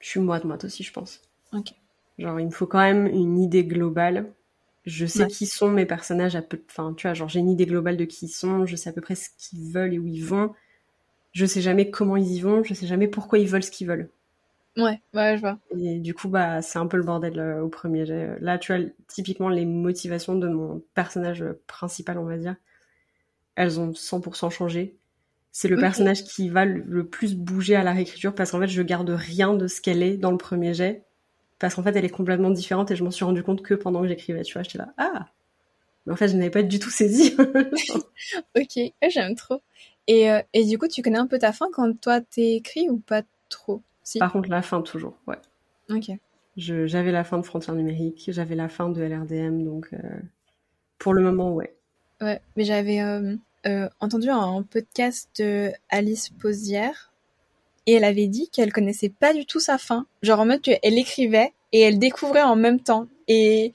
Je suis moite-moite aussi, je pense. Ok. Genre, il me faut quand même une idée globale. Je sais qui sont mes personnages à peu, enfin, tu vois, genre j'ai une idée globale de qui ils sont. Je sais à peu près ce qu'ils veulent et où ils vont. Je sais jamais comment ils y vont. Je sais jamais pourquoi ils veulent ce qu'ils veulent. Ouais, ouais, je vois. Et du coup, bah, c'est un peu le bordel euh, au premier jet. Là, tu vois, typiquement les motivations de mon personnage principal, on va dire, elles ont 100% changé c'est le personnage qui va le, plus bouger à la réécriture parce qu'en fait, je garde rien de ce qu'elle est dans le premier jet. Parce qu'en fait, elle est complètement différente et je m'en suis rendu compte que pendant que j'écrivais, tu vois, j'étais là, ah! Mais en fait, je n'avais pas du tout saisi. ok, j'aime trop. Et, euh, et du coup, tu connais un peu ta fin quand toi t'écris ou pas trop? Si. Par contre, la fin toujours, ouais. Ok. J'avais la fin de Frontières numériques, j'avais la fin de LRDM, donc euh, pour le moment, ouais. Ouais, mais j'avais euh, entendu un podcast de Alice Posière et elle avait dit qu'elle connaissait pas du tout sa fin. Genre en mode qu'elle écrivait et elle découvrait en même temps. Et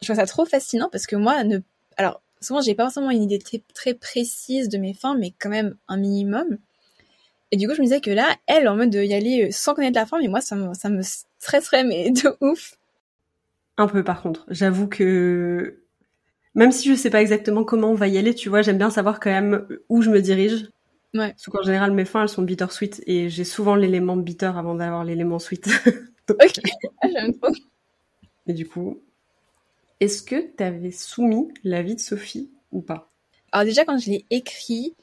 je trouve ça trop fascinant parce que moi, ne... alors souvent j'ai pas forcément une idée très précise de mes fins, mais quand même un minimum. Et du coup, je me disais que là, elle, en mode de y aller euh, sans connaître la fin, mais moi, ça me, ça me stresserait, mais de ouf. Un peu, par contre. J'avoue que même si je sais pas exactement comment on va y aller, tu vois, j'aime bien savoir quand même où je me dirige. Ouais. Parce qu'en général, mes fins, elles sont bittersweet et j'ai souvent l'élément bitter avant d'avoir l'élément sweet. ok, ah, j'aime trop. Et du coup, est-ce que tu avais soumis la vie de Sophie ou pas? Alors déjà, quand je l'ai écrit,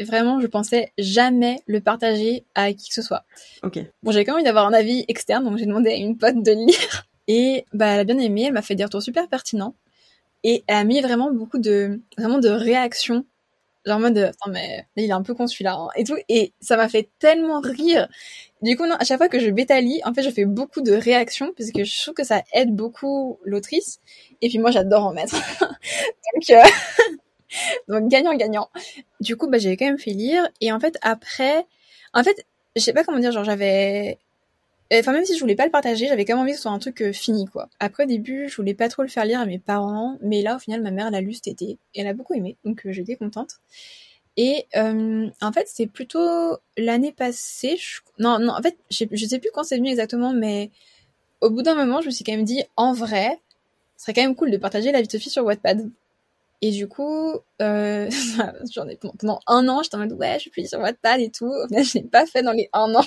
vraiment, je pensais jamais le partager à qui que ce soit. Ok. Bon, j'avais quand même envie d'avoir un avis externe, donc j'ai demandé à une pote de lire. Et bah, elle a bien aimé, elle m'a fait des retours super pertinents. Et a mis vraiment beaucoup de, vraiment de réactions. Genre en mode, attends, mais il est un peu con celui-là, hein, et tout. Et ça m'a fait tellement rire. Du coup, non, à chaque fois que je bétalie, en fait, je fais beaucoup de réactions, parce que je trouve que ça aide beaucoup l'autrice. Et puis moi, j'adore en mettre. donc, euh... donc, gagnant-gagnant. Du coup, bah, j'avais quand même fait lire. Et en fait, après, en fait, je sais pas comment dire, genre, j'avais, Enfin, même si je voulais pas le partager, j'avais quand même envie que ce soit un truc euh, fini, quoi. Après, au début, je voulais pas trop le faire lire à mes parents, mais là, au final, ma mère l'a lu cet été, et elle a beaucoup aimé, donc euh, j'étais contente. Et euh, en fait, c'est plutôt l'année passée. Je... Non, non, en fait, je sais, plus quand c'est venu exactement, mais au bout d'un moment, je me suis quand même dit, en vrai, ce serait quand même cool de partager la vie de Sophie sur Wattpad. Et du coup, euh, j'en ai pendant, un an, j'étais en mode ouais, je suis sur Wattpad et tout. Au final, je l'ai pas fait dans les un an.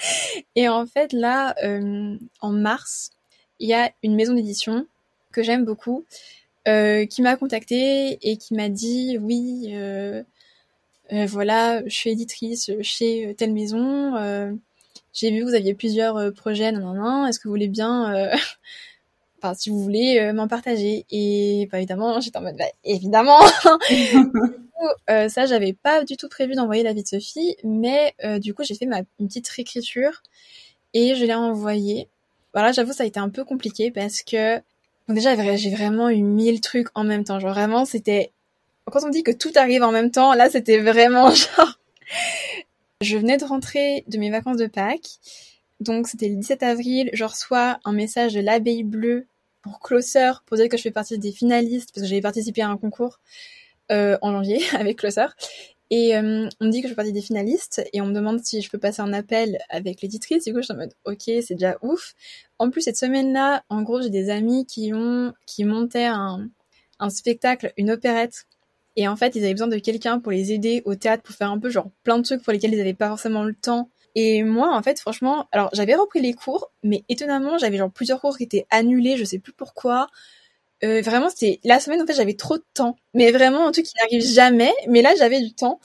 Et en fait, là, euh, en mars, il y a une maison d'édition que j'aime beaucoup, euh, qui m'a contactée et qui m'a dit oui, euh, voilà, je suis éditrice chez telle maison. J'ai vu que vous aviez plusieurs projets, non, non, non. Est-ce que vous voulez bien enfin si vous voulez m'en partager et bah, évidemment j'étais en mode bah, évidemment euh, ça, j'avais pas du tout prévu d'envoyer la vie de Sophie, mais euh, du coup, j'ai fait ma une petite réécriture et je l'ai envoyée. Voilà, j'avoue, ça a été un peu compliqué parce que bon, déjà, j'ai vraiment eu mille trucs en même temps. Genre vraiment, c'était quand on dit que tout arrive en même temps, là, c'était vraiment genre. je venais de rentrer de mes vacances de Pâques, donc c'était le 17 avril. Je reçois un message de l'abeille bleue pour Closer pour dire que je fais partie des finalistes parce que j'avais participé à un concours. Euh, en janvier avec Closer. Et euh, on me dit que je fais partie des finalistes et on me demande si je peux passer un appel avec l'éditrice. Du coup, je suis en mode ok, c'est déjà ouf. En plus, cette semaine-là, en gros, j'ai des amis qui ont qui montaient un, un spectacle, une opérette Et en fait, ils avaient besoin de quelqu'un pour les aider au théâtre, pour faire un peu genre plein de trucs pour lesquels ils n'avaient pas forcément le temps. Et moi, en fait, franchement, alors j'avais repris les cours, mais étonnamment, j'avais genre plusieurs cours qui étaient annulés, je sais plus pourquoi. Euh, vraiment, c'était la semaine, en fait, j'avais trop de temps. Mais vraiment, un truc qui n'arrive jamais. Mais là, j'avais du temps.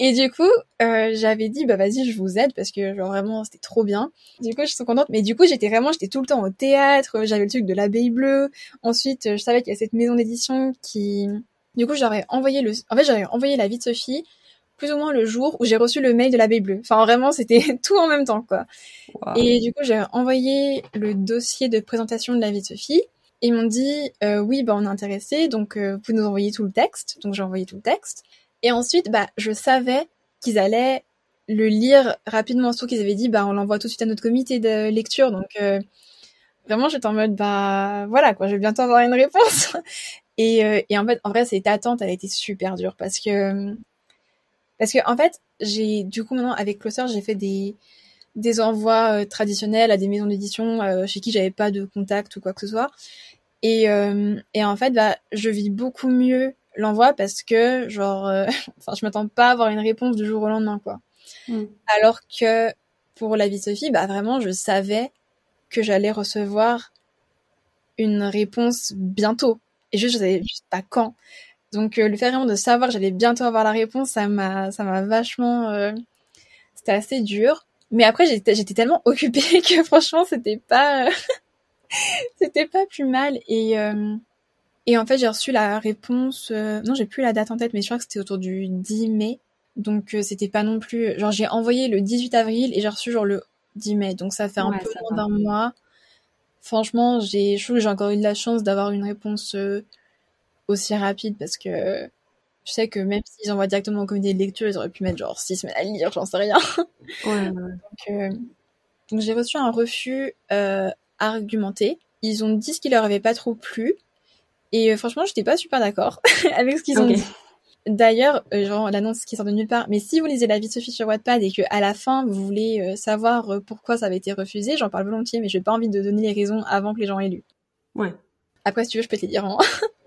Et du coup, euh, j'avais dit, bah vas-y, je vous aide parce que genre vraiment, c'était trop bien. Du coup, je suis contente. Mais du coup, j'étais vraiment, j'étais tout le temps au théâtre. J'avais le truc de l'abeille bleue. Ensuite, je savais qu'il y a cette maison d'édition qui, du coup, j'aurais envoyé le, en fait, j'aurais envoyé la vie de Sophie plus ou moins le jour où j'ai reçu le mail de l'abeille bleue. Enfin, vraiment, c'était tout en même temps, quoi. Et du coup, j'ai envoyé le dossier de présentation de la vie de Sophie. Ils m'ont dit, euh, oui, bah, on est intéressé, donc euh, vous nous envoyer tout le texte. Donc, j'ai envoyé tout le texte. Et ensuite, bah, je savais qu'ils allaient le lire rapidement, surtout qu'ils avaient dit, bah, on l'envoie tout de suite à notre comité de lecture. Donc, euh, vraiment, j'étais en mode, bah, voilà, quoi, je vais bientôt avoir une réponse. et, et en fait, en vrai, cette attente, elle a été super dure parce que, parce que, en fait, j'ai, du coup, maintenant, avec Closer, j'ai fait des, des envois euh, traditionnels à des maisons d'édition euh, chez qui j'avais pas de contact ou quoi que ce soit. Et, euh, et en fait, bah, je vis beaucoup mieux l'envoi parce que, genre, enfin, je m'attends pas à avoir une réponse du jour au lendemain, quoi. Mm. Alors que pour la vie de Sophie, bah, vraiment, je savais que j'allais recevoir une réponse bientôt. Et juste, je savais juste pas quand. Donc, le fait vraiment de savoir que j'allais bientôt avoir la réponse, ça m'a, ça m'a vachement, euh, c'était assez dur. Mais après, j'étais, j'étais tellement occupée que franchement, c'était pas, c'était pas plus mal. Et, euh, et en fait, j'ai reçu la réponse, euh, non, j'ai plus la date en tête, mais je crois que c'était autour du 10 mai. Donc, euh, c'était pas non plus, genre, j'ai envoyé le 18 avril et j'ai reçu genre le 10 mai. Donc, ça fait un peu moins d'un mois. Franchement, j'ai, je trouve que j'ai encore eu de la chance d'avoir une réponse aussi rapide parce que je sais que même s'ils envoient directement au comité de lecture, ils auraient pu mettre genre six semaines à lire, j'en sais rien. Ouais, Donc, euh, donc j'ai reçu un refus euh, argumenté. Ils ont dit ce qui leur avait pas trop plu. Et euh, franchement, j'étais pas super d'accord avec ce qu'ils ont dit. D'ailleurs, euh, genre l'annonce qui sort de nulle part. Mais si vous lisez la vie de Sophie sur Wattpad et que à la fin vous voulez euh, savoir pourquoi ça avait été refusé, j'en parle volontiers, mais j'ai pas envie de donner les raisons avant que les gens aient lu. Ouais. Après, si tu veux, je peux te les dire en.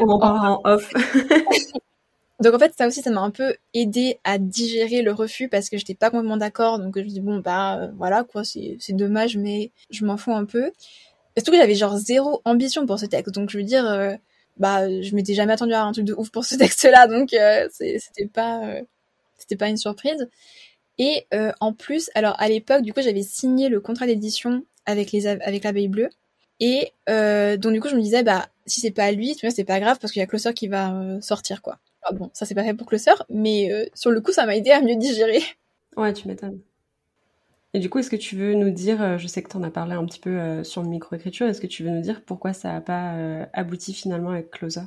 On en parlera en off. Donc en fait, ça aussi, ça m'a un peu aidé à digérer le refus parce que j'étais pas complètement d'accord. Donc je me dis bon bah euh, voilà quoi, c'est dommage, mais je m'en fous un peu. Surtout que j'avais genre zéro ambition pour ce texte. Donc je veux dire, euh, bah je m'étais jamais attendu à un truc de ouf pour ce texte-là, donc euh, c'était pas c'était pas une surprise. Et en plus, alors à l'époque, du coup, j'avais signé le contrat d'édition avec les avec l'abeille bleue. Et donc du coup, je me disais bah si c'est pas lui, tu vois, c'est pas grave parce qu'il y a Closer qui va sortir quoi. Ah bon, ça c'est pas fait pour Closer, mais euh, sur le coup, ça m'a aidé à mieux digérer. Ouais, tu m'étonnes. Et du coup, est-ce que tu veux nous dire, euh, je sais que tu en as parlé un petit peu euh, sur le microécriture, est-ce que tu veux nous dire pourquoi ça n'a pas abouti finalement avec Closer?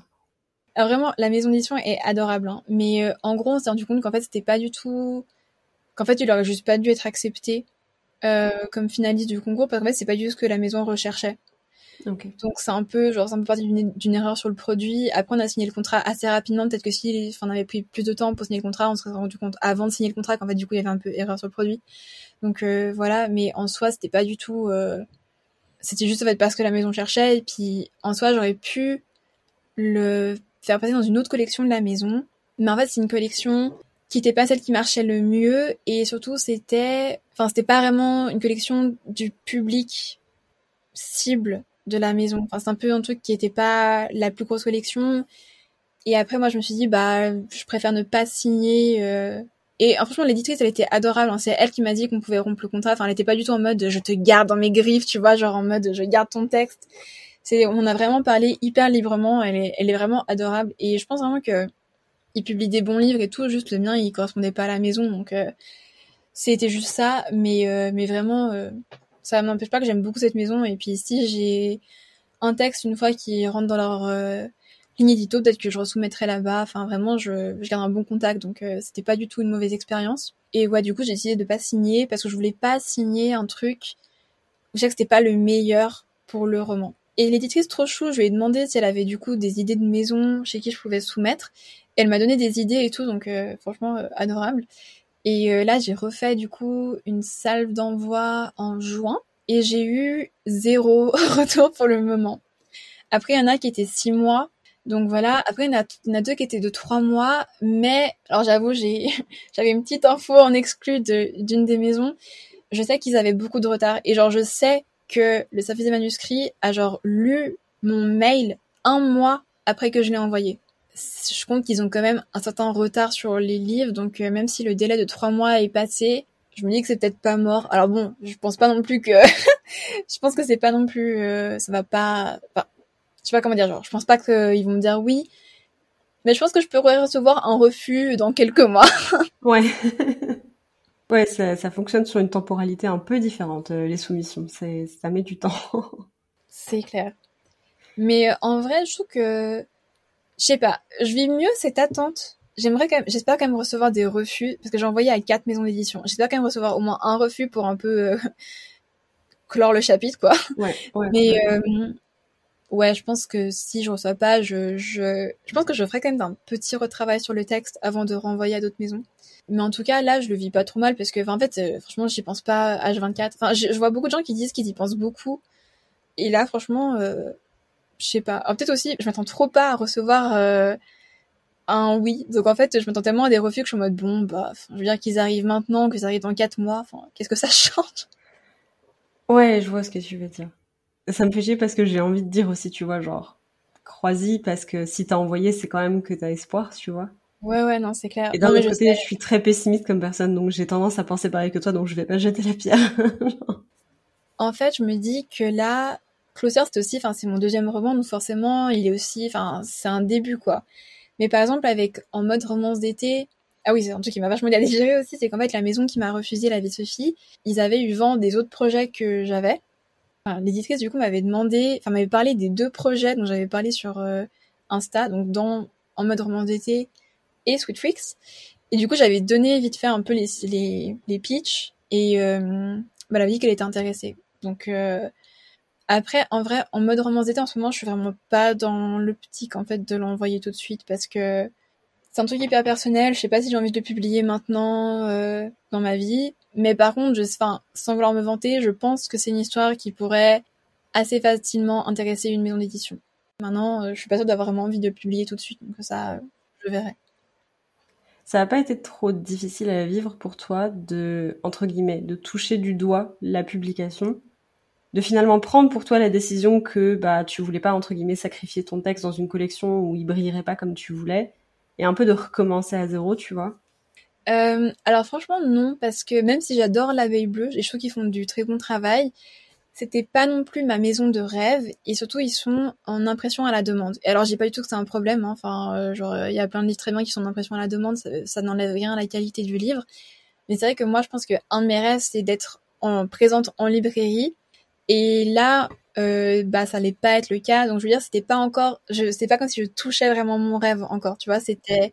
Alors vraiment, la maison d'édition est adorable, hein, mais en gros, on s'est rendu compte qu'en fait, c'était pas du tout... qu'en fait, il aurait juste pas dû être accepté comme finaliste du concours, parce qu'en fait, c'est pas du tout ce que la maison recherchait. Donc c'est un peu genre c'est un peu parti d'une erreur sur le produit. Après on a signé le contrat assez rapidement. Peut-être que si on avait pris plus de temps pour signer le contrat, on se serait rendu compte avant de signer le contrat qu'en fait du coup il y avait un peu erreur sur le produit. Donc euh, voilà, mais en soi c'était pas du tout. Euh... C'était juste en fait parce que la maison cherchait et puis en soi j'aurais pu le faire passer dans une autre collection de la maison. Mais en fait c'est une collection qui n'était pas celle qui marchait le mieux et surtout c'était enfin c'était pas vraiment une collection du public cible de la maison. Enfin, c'est un peu un truc qui était pas la plus grosse collection. Et après, moi, je me suis dit, bah, je préfère ne pas signer. Euh... Et franchement, l'éditrice, elle était adorable. Hein. C'est elle qui m'a dit qu'on pouvait rompre le contrat. Enfin, elle était pas du tout en mode, je te garde dans mes griffes, tu vois, genre en mode, je garde ton texte. C'est, on a vraiment parlé hyper librement. Elle est, elle est vraiment adorable. Et je pense vraiment que il publie des bons livres et tout. Juste le mien, il correspondait pas à la maison, donc euh, c'était juste ça. Mais, euh, mais vraiment, euh, ça n'empêche pas que j'aime beaucoup cette maison. Et puis si j'ai un texte une fois qui rentre dans leur euh, ligne édito, peut-être que je resoumettrai là-bas. Enfin vraiment, je, garde un bon contact, donc euh, c'était pas du tout une mauvaise expérience. Et ouais, du coup, j'ai décidé de pas signer parce que je voulais pas signer un truc je sais que c'était pas le meilleur pour le roman. Et l'éditrice trop chou, je lui ai demandé si elle avait du coup des idées de maison chez qui je pouvais soumettre. elle m'a donné des idées et tout, donc euh, franchement adorable. Et euh, là, j'ai refait du coup une salve d'envoi en juin et j'ai eu zéro retour pour le moment. Après, il y en a qui étaient six mois, Donc voilà. Après, il y, en a, deux qui étaient de trois mois, mais alors j'avoue, j'avais une petite info en exclu d'une des maisons. Je sais qu'ils avaient beaucoup de retard et genre je sais que le service des manuscrits a genre lu mon mail un mois après que je l'ai envoyé. Je compte qu'ils ont quand même un certain retard sur les livres, donc euh, même si le délai de trois mois est passé, je me dis que c'est peut-être pas mort. Alors bon, je pense pas non plus que, je pense que c'est pas non plus, euh, ça va pas, enfin, je sais pas comment dire, genre, je pense pas qu'ils vont me dire oui, mais je pense que je pourrais recevoir un refus dans quelques mois. ouais. ouais, ça, ça, fonctionne sur une temporalité un peu différente, euh, les soumissions. C'est, ça met du temps. c'est clair. Mais euh, en vrai, je trouve que, je sais pas, je vis mieux cette attente. J'aimerais quand même, j'espère quand même recevoir des refus, parce que j'ai envoyé à quatre maisons d'édition. J'espère quand même recevoir au moins un refus pour un peu euh, clore le chapitre, quoi. Ouais, ouais, Mais, euh, ouais, je pense que si je reçois pas, je, je, je pense que je ferai quand même un petit retravail sur le texte avant de renvoyer à d'autres maisons. Mais en tout cas, là, je le vis pas trop mal parce que, en fait, euh, franchement, j'y pense pas H24. Enfin, je, vois beaucoup de gens qui disent qu'ils y pensent beaucoup. Et là, franchement, euh, je sais pas. Peut-être aussi, je m'attends trop pas à recevoir euh, un oui. Donc en fait, je m'attends tellement à des refus que je suis en mode bon, bah, je veux dire qu'ils arrivent maintenant, qu'ils arrivent dans quatre mois. Enfin, qu'est-ce que ça change? Ouais, je vois ce que tu veux dire. Ça me fait chier parce que j'ai envie de dire aussi, tu vois, genre, crois-y parce que si t'as envoyé, c'est quand même que t'as espoir, tu vois. Ouais, ouais, non, c'est clair. Et d'un autre côté, je suis très pessimiste comme personne, donc j'ai tendance à penser pareil que toi, donc je vais pas jeter la pierre. en fait, je me dis que là, Closer, c'est aussi, enfin, c'est mon deuxième roman, donc forcément, il est aussi, enfin, c'est un début, quoi. Mais par exemple, avec En mode romance d'été, ah oui, c'est un truc qui m'a vachement digéré aussi, c'est qu'en fait, la maison qui m'a refusé La vie de Sophie, ils avaient eu vent des autres projets que j'avais. Enfin, l'éditrice, du coup, m'avait demandé, enfin, m'avait parlé des deux projets dont j'avais parlé sur euh, Insta, donc dans En mode romance d'été et Sweet Freaks. Et du coup, j'avais donné vite fait un peu les, les, les pitchs, et euh, bah, elle avait dit qu'elle était intéressée. Donc, euh, après, en vrai, en mode romance d'été, en ce moment, je suis vraiment pas dans l'optique, en fait, de l'envoyer tout de suite parce que c'est un truc hyper personnel. Je sais pas si j'ai envie de le publier maintenant euh, dans ma vie. Mais par contre, sans vouloir me vanter, je pense que c'est une histoire qui pourrait assez facilement intéresser une maison d'édition. Maintenant, euh, je suis pas sûre d'avoir vraiment envie de le publier tout de suite, donc ça, je verrai. Ça n'a pas été trop difficile à vivre pour toi de, entre guillemets, de toucher du doigt la publication? De finalement prendre pour toi la décision que bah tu voulais pas entre guillemets sacrifier ton texte dans une collection où il brillerait pas comme tu voulais et un peu de recommencer à zéro, tu vois. Euh, alors franchement non parce que même si j'adore l'abeille bleue et je trouve qu'ils font du très bon travail, c'était pas non plus ma maison de rêve et surtout ils sont en impression à la demande. Et alors j'ai pas du tout que c'est un problème, hein. enfin euh, genre il y a plein de livres très bien qui sont en impression à la demande, ça, ça n'enlève rien à la qualité du livre. Mais c'est vrai que moi je pense que un de mes rêves c'est d'être en présente en librairie et là, euh, bah ça allait pas être le cas. Donc je veux dire, c'était pas encore, je c'est pas comme si je touchais vraiment mon rêve encore. Tu vois, c'était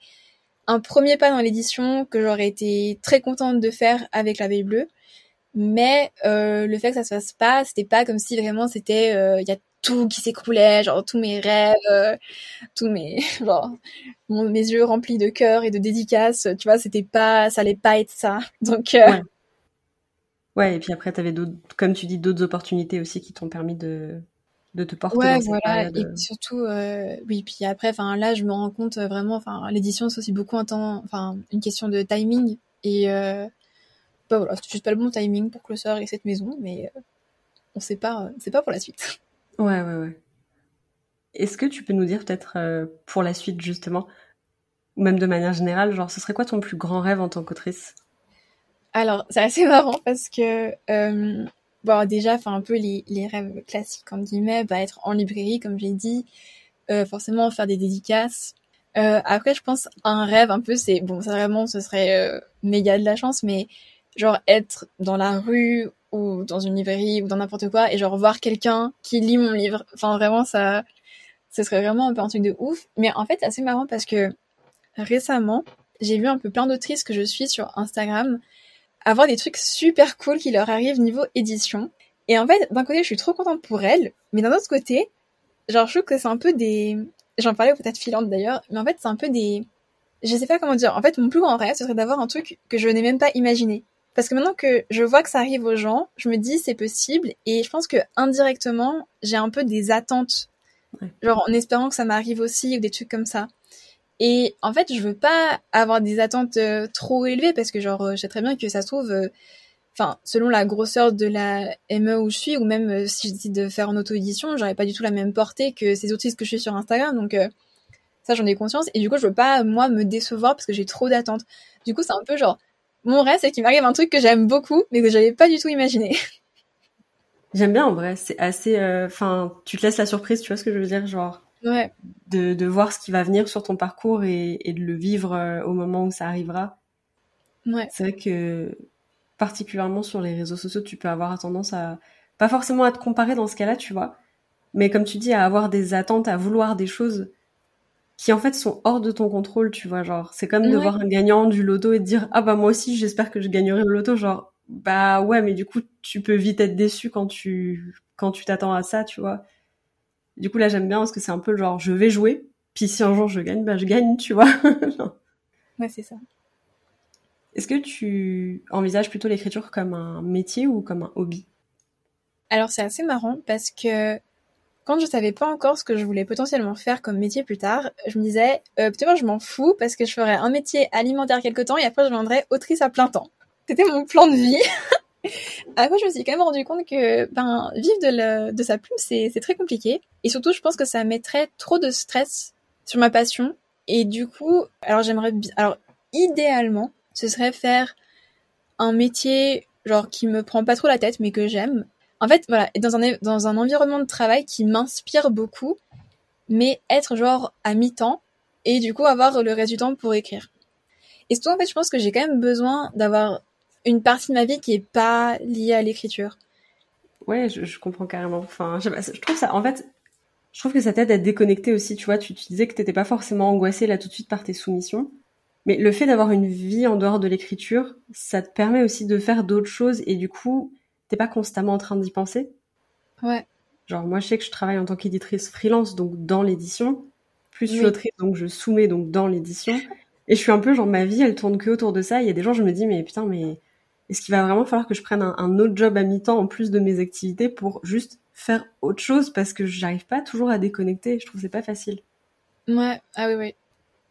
un premier pas dans l'édition que j'aurais été très contente de faire avec la veille bleue. Mais euh, le fait que ça se fasse pas, c'était pas comme si vraiment c'était, euh, il y a tout qui s'écroulait, genre tous mes rêves, euh, tous mes, genre mes yeux remplis de cœur et de dédicaces. Tu vois, c'était pas, ça allait pas être ça. Donc ouais. Ouais, et puis après, tu avais d'autres, comme tu dis, d'autres opportunités aussi qui t'ont permis de, de te porter ouais, dans voilà. Période. Et euh. surtout, euh, oui, puis après, enfin là, je me rends compte euh, vraiment, enfin l'édition, c'est aussi beaucoup un temps, enfin une question de timing. Et euh, bah voilà, c'est juste pas le bon timing pour Closer et cette maison, mais euh, on sait pas, sait pas pour la suite. Ouais, ouais, ouais. Est-ce que tu peux nous dire peut-être pour la suite justement, ou même de manière générale, genre ce serait quoi ton plus grand rêve en tant qu'autrice? Alors, c'est assez marrant parce que, euh, bon, déjà, enfin, un peu les, les rêves classiques, entre guillemets, bah, être en librairie, comme j'ai dit, euh, forcément faire des dédicaces. Euh, après, je pense, un rêve un peu, c'est, bon, ça vraiment, ce serait euh, méga de la chance, mais genre être dans la rue ou dans une librairie ou dans n'importe quoi et genre voir quelqu'un qui lit mon livre. Enfin, vraiment, ça, ce serait vraiment un peu un truc de ouf. Mais en fait, c'est assez marrant parce que récemment, j'ai vu un peu plein d'autrices que je suis sur Instagram avoir des trucs super cool qui leur arrivent niveau édition. Et en fait, d'un côté, je suis trop contente pour elles, mais d'un autre côté, genre, je trouve que c'est un peu des... J'en parlais peut-être filante d'ailleurs, mais en fait, c'est un peu des... Je sais pas comment dire. En fait, mon plus grand rêve, ce serait d'avoir un truc que je n'ai même pas imaginé. Parce que maintenant que je vois que ça arrive aux gens, je me dis c'est possible et je pense que indirectement, j'ai un peu des attentes Genre en espérant que ça m'arrive aussi ou des trucs comme ça. Et en fait, je veux pas avoir des attentes euh, trop élevées parce que genre, euh, je sais très bien que ça se trouve, euh, enfin, selon la grosseur de la ME où je suis, ou même si je décide de faire en auto-édition, j'aurais pas du tout la même portée que ces autistes que je suis sur Instagram. Donc ça, j'en ai conscience. Et du coup, je veux pas, moi, me décevoir parce que j'ai trop d'attentes. Du coup, c'est un peu genre, mon rêve, c'est qu'il m'arrive un truc que j'aime beaucoup, mais que j'avais pas du tout imaginé. J'aime bien en vrai, c'est assez. Enfin, tu te laisses la surprise, tu vois ce que je veux dire, genre. Ouais. De, de voir ce qui va venir sur ton parcours et, et de le vivre euh, au moment où ça arrivera. Ouais. C'est vrai que particulièrement sur les réseaux sociaux, tu peux avoir tendance à pas forcément à te comparer dans ce cas-là, tu vois, mais comme tu dis, à avoir des attentes, à vouloir des choses qui en fait sont hors de ton contrôle, tu vois, genre c'est comme de voir un gagnant du loto et de dire ah bah moi aussi j'espère que je gagnerai le loto, genre bah ouais, mais du coup, tu peux vite être déçu quand tu quand tu t'attends à ça, tu vois. Du coup, là, j'aime bien parce que c'est un peu genre, je vais jouer, puis si un jour je gagne, bah je gagne, tu vois. ouais, c'est ça. Est-ce que tu envisages plutôt l'écriture comme un métier ou comme un hobby? Alors, c'est assez marrant parce que quand je savais pas encore ce que je voulais potentiellement faire comme métier plus tard, je me disais, euh, peut-être je m'en fous parce que je ferais un métier alimentaire quelque temps et après je deviendrais autrice à plein temps. C'était mon plan de vie. Après, je me suis quand même rendu compte que ben, vivre de, de sa plume, c'est très compliqué. Et surtout, je pense que ça mettrait trop de stress sur ma passion. Et du coup, alors j'aimerais. Alors, idéalement, ce serait faire un métier genre qui me prend pas trop la tête, mais que j'aime. En fait, voilà, dans un, dans un environnement de travail qui m'inspire beaucoup, mais être genre à mi-temps, et du coup avoir le reste du temps pour écrire. Et surtout, en fait, je pense que j'ai quand même besoin d'avoir une partie de ma vie qui est pas liée à l'écriture. Ouais, je, comprends carrément. Enfin, je, je, trouve ça, en fait, je trouve que ça t'aide à être déconnecté aussi. Tu vois, tu, tu disais que t'étais pas forcément angoissé là tout de suite par tes soumissions. Mais le fait d'avoir une vie en dehors de l'écriture, ça te permet aussi de faire d'autres choses et du coup, t'es pas constamment en train d'y penser. Ouais. Genre, moi, je sais que je travaille en tant qu'éditrice freelance, donc dans l'édition. Plus je suis autrice, donc je soumets donc dans l'édition. Et je suis un peu genre, ma vie, elle tourne que autour de ça. Il y a des gens, je me dis, mais putain, mais est-ce qu'il va vraiment falloir que je prenne un, autre job à mi-temps en plus de mes activités pour juste faire autre chose parce que j'arrive pas toujours à déconnecter. Je trouve que c'est pas facile. Ouais, ah oui, oui.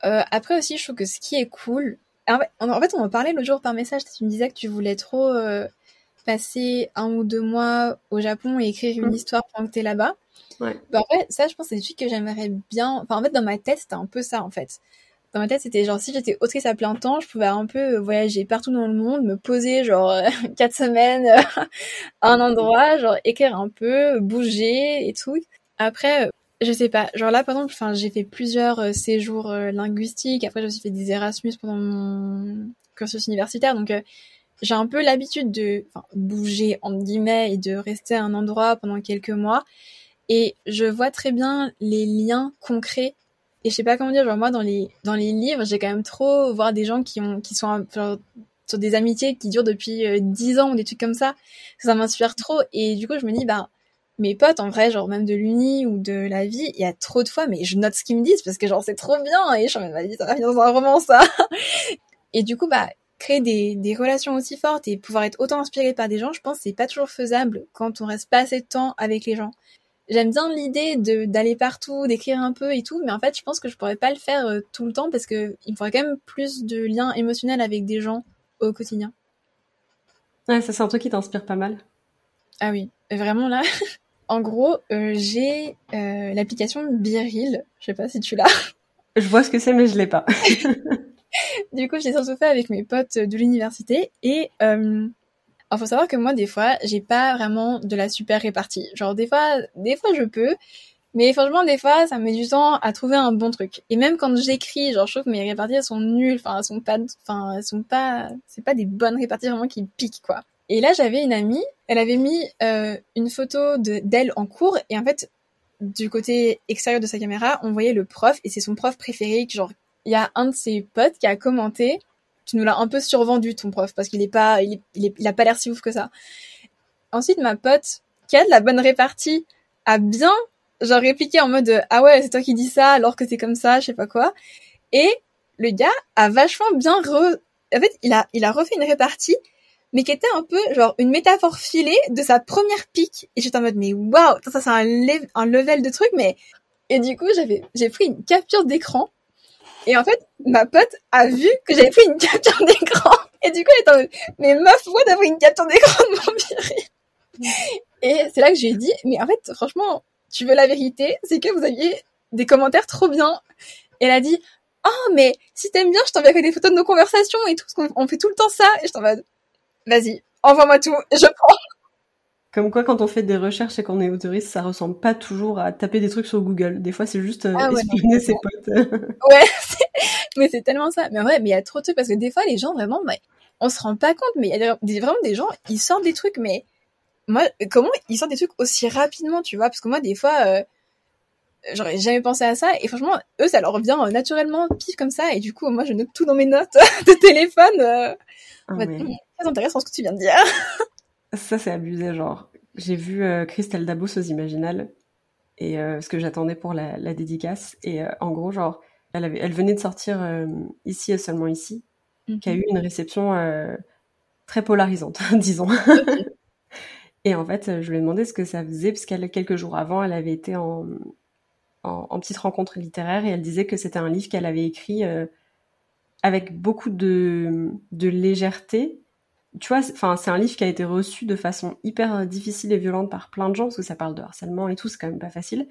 Euh, après aussi, je trouve que ce qui est cool. En fait, on en parlait l'autre jour par message. Tu me disais que tu voulais trop euh, passer un ou deux mois au Japon et écrire une mm. histoire pendant que t'es là-bas. Ouais. Bah, en fait, ça, je pense, c'est des trucs que j'aimerais bien. Enfin, en fait, dans ma tête, c'était un peu ça, en fait dans ma tête, c'était genre si j'étais autrice à plein temps, je pouvais un peu voyager partout dans le monde, me poser genre quatre semaines à un endroit, genre écrire un peu, bouger et tout. Après, je sais pas, genre là par exemple, enfin j'ai fait plusieurs euh, séjours euh, linguistiques. Après, j'ai aussi fait des Erasmus pendant mon cursus universitaire, donc euh, j'ai un peu l'habitude de bouger entre guillemets et de rester à un endroit pendant quelques mois. Et je vois très bien les liens concrets et je sais pas comment dire, genre moi dans les dans les livres, j'ai quand même trop voir des gens qui ont qui sont genre, sur des amitiés qui durent depuis euh, dix 10 ans ou des trucs comme ça. Ça m'inspire trop et du coup je me dis bah mes potes en vrai genre même de l'uni ou de la vie, il y a trop de fois mais je note ce qu'ils me disent parce que genre c'est trop bien et je suis en mode ça va dans un roman ça. et du coup bah créer des, des relations aussi fortes et pouvoir être autant inspiré par des gens, je pense c'est pas toujours faisable quand on reste pas assez de temps avec les gens j'aime bien l'idée de d'aller partout, d'écrire un peu et tout, mais en fait, je pense que je pourrais pas le faire euh, tout le temps parce que il me faudrait quand même plus de liens émotionnels avec des gens au quotidien. Ouais, ça c'est un truc qui t'inspire pas mal. Ah oui, vraiment là. en gros, euh, j'ai euh, l'application Biril. Je sais pas si tu l'as. Je vois ce que c'est, mais je l'ai pas. du coup, j'ai surtout fait avec mes potes de l'université et alors, faut savoir que moi, des fois, j'ai pas vraiment de la super répartie. Genre, des fois, des fois, je peux. Mais franchement, des fois, ça me met du temps à trouver un bon truc. Et même quand j'écris, genre, je trouve que mes réparties, elles sont nulles. Enfin, elles sont pas, enfin, elles sont pas, c'est pas des bonnes réparties vraiment qui piquent, quoi. Et là, j'avais une amie, elle avait mis euh, une photo de d'elle en cours, et en fait, du côté extérieur de sa caméra, on voyait le prof, et c'est son prof préféré, genre, il y a un de ses potes qui a commenté tu nous l'as un peu survendu ton prof parce qu'il est pas, il, il, a pas l'air si ouf que ça. Ensuite, ma pote, qui a de la bonne répartie, a bien, genre, répliqué en mode, ah ouais, c'est toi qui dis ça alors que c'est comme ça, je sais pas quoi. Et le gars a vachement bien re, en fait, il a, il a refait une répartie, mais qui était un peu, genre, une métaphore filée de sa première pique. Et j'étais en mode, mais waouh, ça, c'est un, un level de truc, mais Et du coup, j'avais, j'ai pris une capture d'écran. Et en fait, ma pote a vu que j'avais pris une capture d'écran. Et du coup, elle était en mode, mais meuf, pourquoi t'as pris une capture d'écran de mon viré Et c'est là que je lui ai dit, mais en fait, franchement, tu veux la vérité, c'est que vous aviez des commentaires trop bien. Et elle a dit, oh, mais si t'aimes bien, je t'enverrai des photos de nos conversations et tout, parce qu'on fait tout le temps ça. Et je t'en vas-y, envoie-moi tout, je prends. Comme quoi, quand on fait des recherches et qu'on est autoriste, ça ressemble pas toujours à taper des trucs sur Google. Des fois, c'est juste euh, ah espionner ses potes. ouais, mais c'est tellement ça. Mais en vrai, mais il y a trop de trucs parce que des fois, les gens vraiment, mais on se rend pas compte, mais il y a vraiment des gens, ils sortent des trucs, mais moi, comment ils sortent des trucs aussi rapidement, tu vois? Parce que moi, des fois, euh, j'aurais jamais pensé à ça, et franchement, eux, ça leur revient euh, naturellement, pif comme ça, et du coup, moi, je note tout dans mes notes de téléphone. Euh, ah, Très intéressant ce que tu viens de dire. Ça, c'est abusé, genre. J'ai vu euh, Christelle Dabos aux Imaginales, et euh, ce que j'attendais pour la, la, dédicace. Et euh, en gros, genre, elle, avait, elle venait de sortir Ici et seulement ici, qui a eu une réception très polarisante, disons. et en fait, je lui ai demandé ce que ça faisait, parce qu'elle, quelques jours avant, elle avait été en, en, en, petite rencontre littéraire, et elle disait que c'était un livre qu'elle avait écrit avec beaucoup de, de légèreté, tu vois, enfin, c'est un livre qui a été reçu de façon hyper euh, difficile et violente par plein de gens, parce que ça parle de harcèlement et tout, c'est quand même pas facile.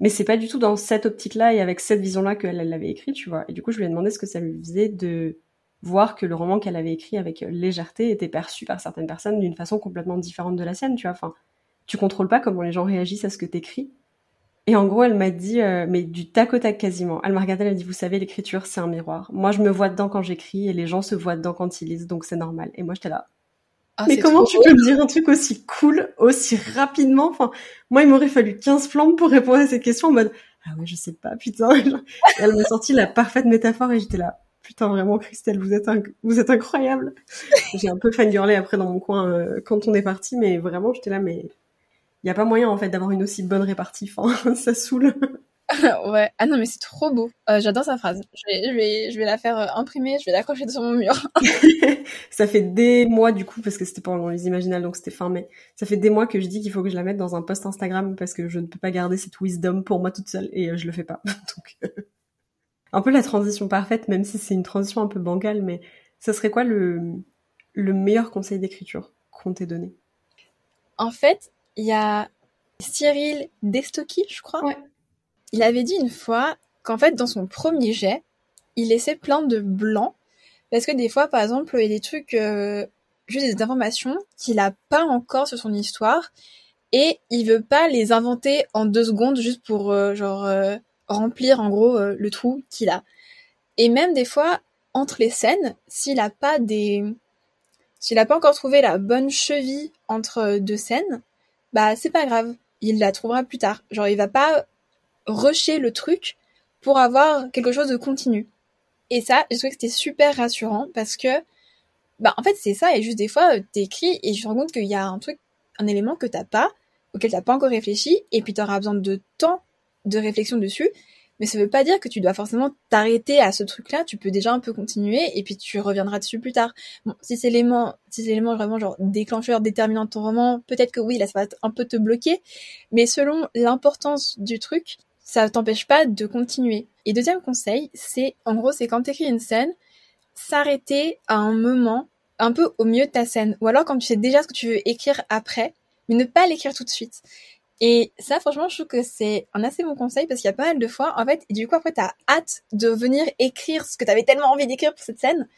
Mais c'est pas du tout dans cette optique-là et avec cette vision-là qu'elle l'avait écrit, tu vois. Et du coup, je lui ai demandé ce que ça lui faisait de voir que le roman qu'elle avait écrit avec légèreté était perçu par certaines personnes d'une façon complètement différente de la sienne, tu vois. Enfin, tu contrôles pas comment les gens réagissent à ce que t'écris. Et en gros, elle m'a dit, euh, mais du tac au tac quasiment. Elle m'a regardé, elle m'a dit, vous savez, l'écriture, c'est un miroir. Moi, je me vois dedans quand j'écris et les gens se voient dedans quand ils lisent, donc c'est normal. Et moi, j'étais là. Ah, mais comment tu peux me dire un truc aussi cool, aussi rapidement? Enfin, moi, il m'aurait fallu 15 flammes pour répondre à cette question en mode, ah ouais, je sais pas, putain. elle m'a sorti la parfaite métaphore et j'étais là, putain, vraiment, Christelle, vous êtes, vous êtes incroyable. J'ai un peu fangirlé après dans mon coin euh, quand on est parti, mais vraiment, j'étais là, mais il y a pas moyen en fait d'avoir une aussi bonne répartie. Enfin, ça saoule. ouais. Ah non, mais c'est trop beau. Euh, j'adore sa phrase. Je vais, je vais, je vais la faire euh, imprimer. Je vais l'accrocher sur mon mur. ça fait des mois du coup parce que c'était pendant les imaginales donc c'était fin mai. Ça fait des mois que je dis qu'il faut que je la mette dans un post Instagram parce que je ne peux pas garder cette wisdom pour moi toute seule et euh, je le fais pas. donc un peu la transition parfaite, même si c'est une transition un peu bancale, mais ça serait quoi le le meilleur conseil d'écriture qu'on t'ait donné? En fait, il y a Cyril Destocky, je crois. Ouais. Il avait dit une fois qu'en fait, dans son premier jet, il laissait plein de blancs. Parce que des fois, par exemple, il y a des trucs, euh, juste des informations qu'il a pas encore sur son histoire. Et il veut pas les inventer en deux secondes juste pour, euh, genre, euh, remplir en gros le trou qu'il a. Et même des fois, entre les scènes, s'il a pas des, s'il a pas encore trouvé la bonne cheville entre deux scènes, bah c'est pas grave, il la trouvera plus tard. Genre il va pas rusher le truc pour avoir quelque chose de continu. Et ça, je trouvais que c'était super rassurant parce que bah en fait c'est ça et juste des fois t'écris et je me rends compte qu'il y a un truc, un élément que t'as pas, auquel t'as pas encore réfléchi et puis t'auras besoin de temps de réflexion dessus mais ça veut pas dire que tu dois forcément t'arrêter à ce truc-là. Tu peux déjà un peu continuer et puis tu reviendras dessus plus tard. Bon, si c'est l'élément, si c'est l'élément vraiment genre déclencheur, déterminant de ton roman, peut-être que oui, là, ça va un peu te bloquer. Mais selon l'importance du truc, ça t'empêche pas de continuer. Et deuxième conseil, c'est, en gros, c'est quand t'écris une scène, s'arrêter à un moment un peu au milieu de ta scène. Ou alors quand tu sais déjà ce que tu veux écrire après, mais ne pas l'écrire tout de suite. Et ça, franchement, je trouve que c'est un assez bon conseil parce qu'il y a pas mal de fois, en fait, et du coup, après, t'as hâte de venir écrire ce que t'avais tellement envie d'écrire pour cette scène.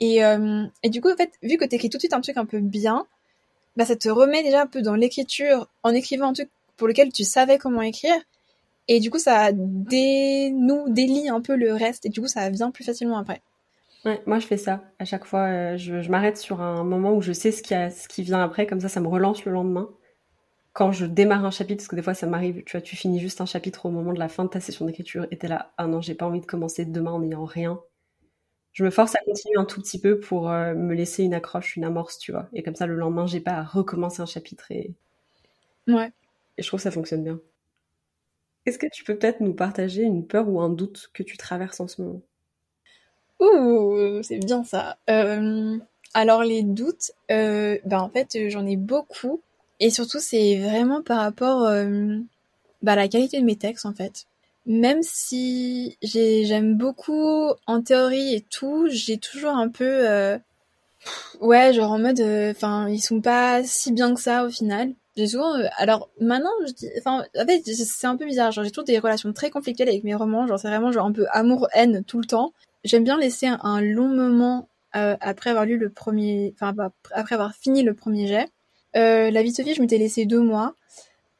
Et, euh, et du coup, en fait, vu que t'écris tout de suite un truc un peu bien, bah, ça te remet déjà un peu dans l'écriture en écrivant un truc pour lequel tu savais comment écrire. Et du coup, ça dénoue, délie un peu le reste et du coup, ça vient plus facilement après. Ouais, moi je fais ça. À chaque fois, euh, je, je m'arrête sur un moment où je sais ce qui, a, ce qui vient après, comme ça, ça me relance le lendemain quand je démarre un chapitre, parce que des fois ça m'arrive, tu vois, tu finis juste un chapitre au moment de la fin de ta session d'écriture et t'es là, ah non, j'ai pas envie de commencer demain en n'ayant rien. Je me force à continuer un tout petit peu pour euh, me laisser une accroche, une amorce, tu vois. Et comme ça, le lendemain, j'ai pas à recommencer un chapitre et. Ouais. Et je trouve que ça fonctionne bien. Est-ce que tu peux peut-être nous partager une peur ou un doute que tu traverses en ce moment? Ouh, c'est bien ça. Euh, alors les doutes, euh, ben en fait j'en ai beaucoup et surtout, c'est vraiment par rapport euh, bah, la qualité de mes textes en fait. Même si j'aime beaucoup en théorie et tout, j'ai toujours un peu euh, ouais genre en mode euh, enfin ils sont pas si bien que ça au final. J'ai souvent euh, alors maintenant je dis enfin en fait c'est un peu bizarre genre j'ai toujours des relations très conflictuelles avec mes romans genre c'est vraiment genre un peu amour haine tout le temps. J'aime bien laisser un, long moment après avoir lu le premier enfin après avoir fini le premier jet. La vie de Sophie je m'étais laissé deux mois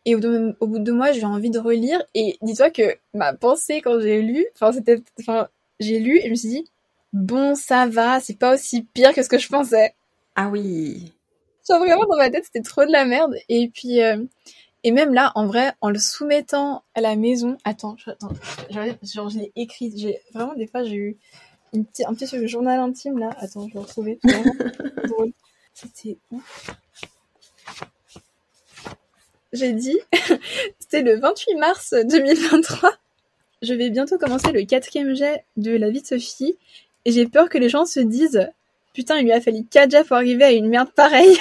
et au, bout de deux mois, j'ai envie de relire. Et dis-toi que ma pensée quand j'ai lu, enfin c'était, enfin j'ai lu et je me suis dit bon ça va, c'est pas aussi pire que ce que je pensais. Ah oui. Genre vraiment dans ma tête c'était trop de la merde. Et puis euh, et même là en vrai en le soumettant à la maison, attends, attends, genre je l'ai écrit. J'ai vraiment des fois j'ai eu une un petit journal intime là. Attends je vais retrouver. C'était ouf j'ai dit, c'était le 28 mars 2023. Je vais bientôt commencer le quatrième jet de la vie de Sophie, et j'ai peur que les gens se disent, putain, il lui a fallu 4 jets pour arriver à une merde pareille.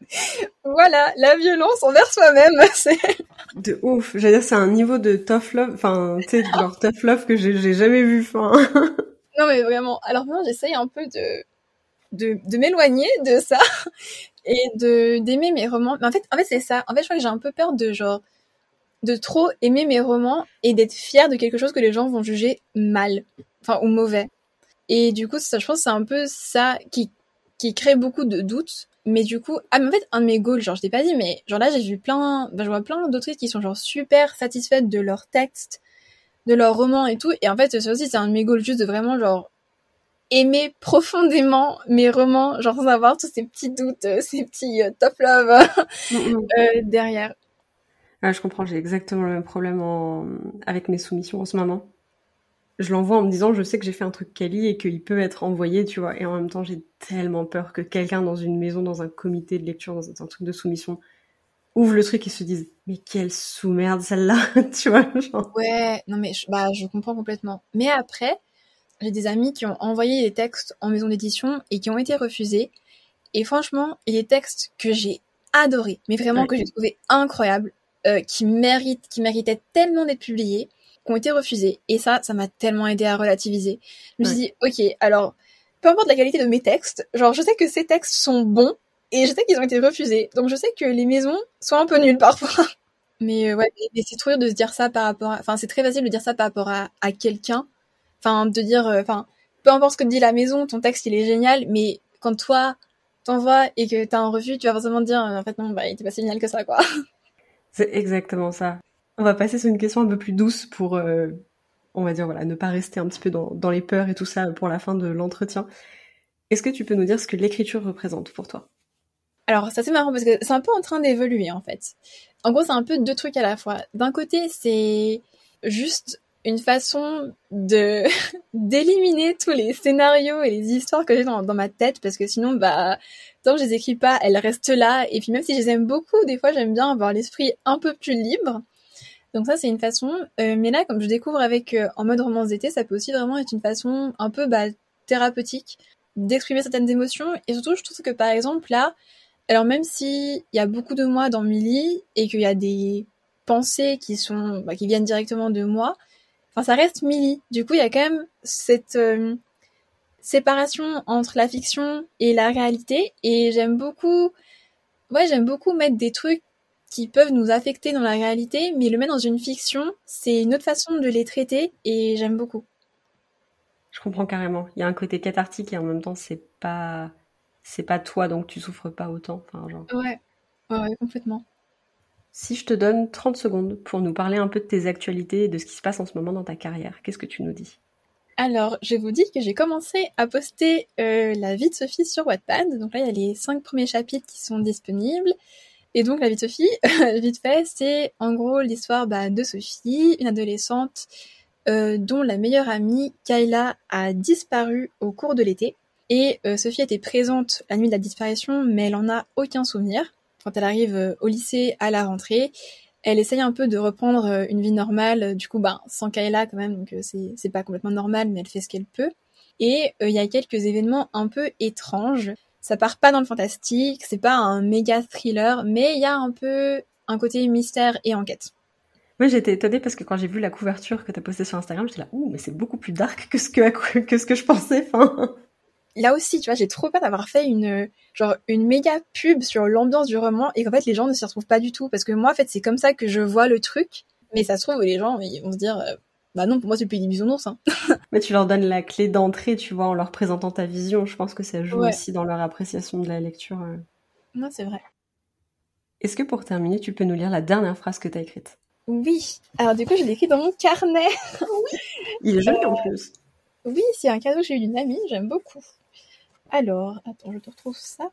voilà, la violence envers soi-même, c'est... De ouf, j'allais dire, c'est un niveau de tough love, enfin, tu sais, genre tough love que j'ai jamais vu, fin. non mais vraiment, alors moi j'essaye un peu de de, m'éloigner de ça et de d'aimer mes romans. Mais en fait, en fait c'est ça. En fait, je crois que j'ai un peu peur de genre de trop aimer mes romans et d'être fière de quelque chose que les gens vont juger mal, enfin ou mauvais. Et du coup, ça, je pense, c'est un peu ça qui qui crée beaucoup de doutes. Mais du coup, ah, mais en fait, un de mes goals, genre, je t'ai pas dit, mais genre là, j'ai vu plein, ben, je vois plein d'autrices qui sont genre super satisfaites de leur texte, de leur roman et tout. Et en fait, ça aussi, c'est un de mes goals, juste de vraiment genre aimer profondément mes romans, genre sans avoir tous ces petits doutes, euh, ces petits euh, top love mm, mm. euh, derrière. Ah, je comprends, j'ai exactement le même problème en... avec mes soumissions en ce moment. Je l'envoie en me disant, je sais que j'ai fait un truc quali et qu'il peut être envoyé, tu vois. Et en même temps, j'ai tellement peur que quelqu'un dans une maison, dans un comité de lecture, dans un truc de soumission, ouvre le truc et se dise, mais quelle sous-merde celle-là, tu vois. Genre. Ouais, non mais bah, je comprends complètement. Mais après, j'ai des amis qui ont envoyé des textes en maison d'édition et qui ont été refusés. Et franchement, il y a des textes que j'ai adorés, mais vraiment que j'ai trouvé incroyables, euh, qui méritent, qui méritaient tellement d'être publiés, qui ont été refusés. Et ça, ça m'a tellement aidé à relativiser. Je me suis dit, ok, alors, peu importe la qualité de mes textes, genre, je sais que ces textes sont bons, et je sais qu'ils ont été refusés. Donc je sais que les maisons sont un peu nulles parfois. Mais euh, ouais, c'est trop dur de se dire ça par rapport à... Enfin, c'est très facile de dire ça par rapport à, à quelqu'un Enfin, de dire, euh, enfin, peu importe ce que dit la maison, ton texte il est génial, mais quand toi t'envoies et que t'as un refus, tu vas forcément dire, en fait non, bah il était pas si génial que ça, quoi. C'est exactement ça. On va passer sur une question un peu plus douce pour, euh, on va dire voilà, ne pas rester un petit peu dans, dans les peurs et tout ça pour la fin de l'entretien. Est-ce que tu peux nous dire ce que l'écriture représente pour toi? Alors, ça c'est marrant parce que c'est un peu en train d'évoluer en fait. En gros, c'est un peu deux trucs à la fois. D'un côté, c'est juste une façon de d'éliminer tous les scénarios et les histoires que j'ai dans, dans ma tête parce que sinon bah tant que je les écris pas elles restent là. Et puis même si je les aime beaucoup des fois j'aime bien avoir l'esprit un peu plus libre. Donc ça c'est une façon. Euh, mais là comme je découvre avec euh, en mode romance d'été ça peut aussi vraiment être une façon un peu bah, thérapeutique d'exprimer certaines émotions. Et surtout je trouve que par exemple là alors même si il y a beaucoup de moi dans Millie et qu'il y a des pensées qui sont bah, qui viennent directement de moi Enfin, ça reste Millie. Du coup, il y a quand même cette euh, séparation entre la fiction et la réalité. Et j'aime beaucoup, ouais, j'aime beaucoup mettre des trucs qui peuvent nous affecter dans la réalité, mais le mettre dans une fiction, c'est une autre façon de les traiter et j'aime beaucoup. Je comprends carrément. Il y a un côté cathartique et en même temps, c'est pas, c'est pas toi, donc tu souffres pas autant. Enfin, genre... Ouais, ouais, complètement. Si je te donne 30 secondes pour nous parler un peu de tes actualités et de ce qui se passe en ce moment dans ta carrière, qu'est-ce que tu nous dis? Alors, je vous dis que j'ai commencé à poster euh, la vie de Sophie sur Wattpad. Donc là, il y a les cinq premiers chapitres qui sont disponibles. Et donc, la vie de Sophie, vite fait, c'est en gros l'histoire bah, de Sophie, une adolescente euh, dont la meilleure amie, Kayla, a disparu au cours de l'été. Et euh, Sophie était présente la nuit de la disparition, mais elle en a aucun souvenir quand elle arrive euh, au lycée à la rentrée, elle essaye un peu de reprendre euh, une vie normale, du coup, ben, sans Kayla quand même, donc euh, c'est pas complètement normal, mais elle fait ce qu'elle peut. Et il y a quelques événements un peu étranges. Ça part pas dans le fantastique, c'est pas un méga thriller, mais il y a un peu un côté mystère et enquête. Moi, j'étais étonnée parce que quand j'ai vu la couverture que tu as postée sur Instagram, j'étais là, ouh, mais c'est beaucoup plus dark que ce que, que, ce que je pensais. Là aussi, tu vois, j'ai trop peur d'avoir fait une, genre, une méga pub sur l'ambiance du roman et qu'en fait, les gens ne s'y retrouvent pas du tout. Parce que moi, en fait, c'est comme ça que je vois le truc. Mais ça se trouve, les gens, ils vont se dire, euh, bah non, pour moi, c'est le pays des bisounours. Hein. Mais tu leur donnes la clé d'entrée, tu vois, en leur présentant ta vision. Je pense que ça joue aussi dans leur appréciation de la lecture. Euh. Non, c'est vrai. Est-ce que pour terminer, tu peux nous lire la dernière phrase que tu as écrite? Oui. Alors du coup, je l'ai écrit dans mon carnet. oui. Il est joli en plus. Oui, c'est un cadeau que j'ai eu d'une amie, j'aime beaucoup. Alors, attends, je te retrouve ça.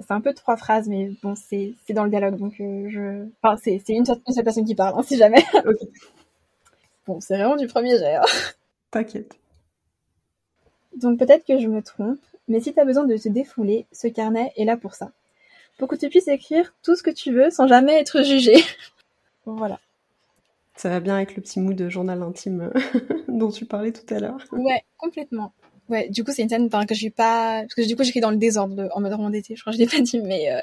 C'est un peu trois phrases, mais bon, c'est dans le dialogue, donc euh, je... Enfin, c'est une, seule personne qui parle, hein, si jamais. Bon, c'est vraiment du premier jet. Hein. T'inquiète. Donc peut-être que je me trompe, mais si t'as besoin de te défouler, ce carnet est là pour ça. Pour que tu puisses écrire tout ce que tu veux sans jamais être jugé. voilà. Ça va bien avec le petit mood de journal intime dont tu parlais tout à l'heure. Ouais, complètement. Ouais, du coup, c'est une scène que je suis pas, parce que du coup, j'écris dans le désordre, en mode d'été, je crois que je l'ai pas dit, mais euh,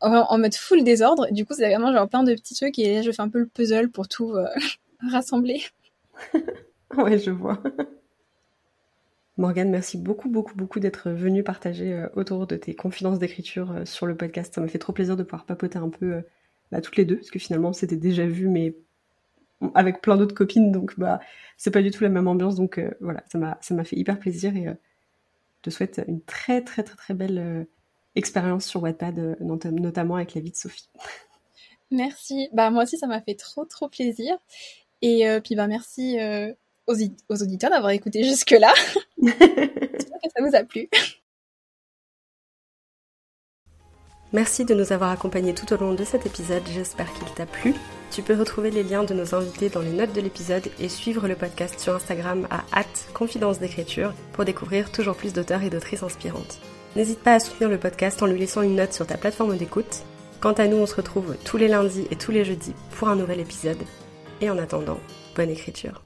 en, mode full désordre. Du coup, c'est vraiment genre plein de petits trucs et je fais un peu le puzzle pour tout euh, rassembler. ouais, je vois. Morgane, merci beaucoup, beaucoup, beaucoup d'être venue partager euh, autour de tes confidences d'écriture sur le podcast. Ça m'a fait trop plaisir de pouvoir papoter un peu bah, toutes les deux, parce que finalement, c'était déjà vu, mais avec plein d'autres copines, donc bah c'est pas du tout la même ambiance, donc euh, voilà, ça m'a ça m'a fait hyper plaisir et euh, je te souhaite une très très très très belle euh, expérience sur Wattpad, notamment avec la vie de Sophie. Merci, bah moi aussi ça m'a fait trop trop plaisir et puis bah merci aux, aux auditeurs d'avoir écouté jusque là. J'espère que ça vous a plu. Merci de nous avoir accompagnés tout au long de cet épisode, j'espère qu'il t'a plu. Tu peux retrouver les liens de nos invités dans les notes de l'épisode et suivre le podcast sur Instagram à confidence d'écriture pour découvrir toujours plus d'auteurs et d'autrices inspirantes. N'hésite pas à soutenir le podcast en lui laissant une note sur ta plateforme d'écoute. Quant à nous, on se retrouve tous les lundis et tous les jeudis pour un nouvel épisode. Et en attendant, bonne écriture.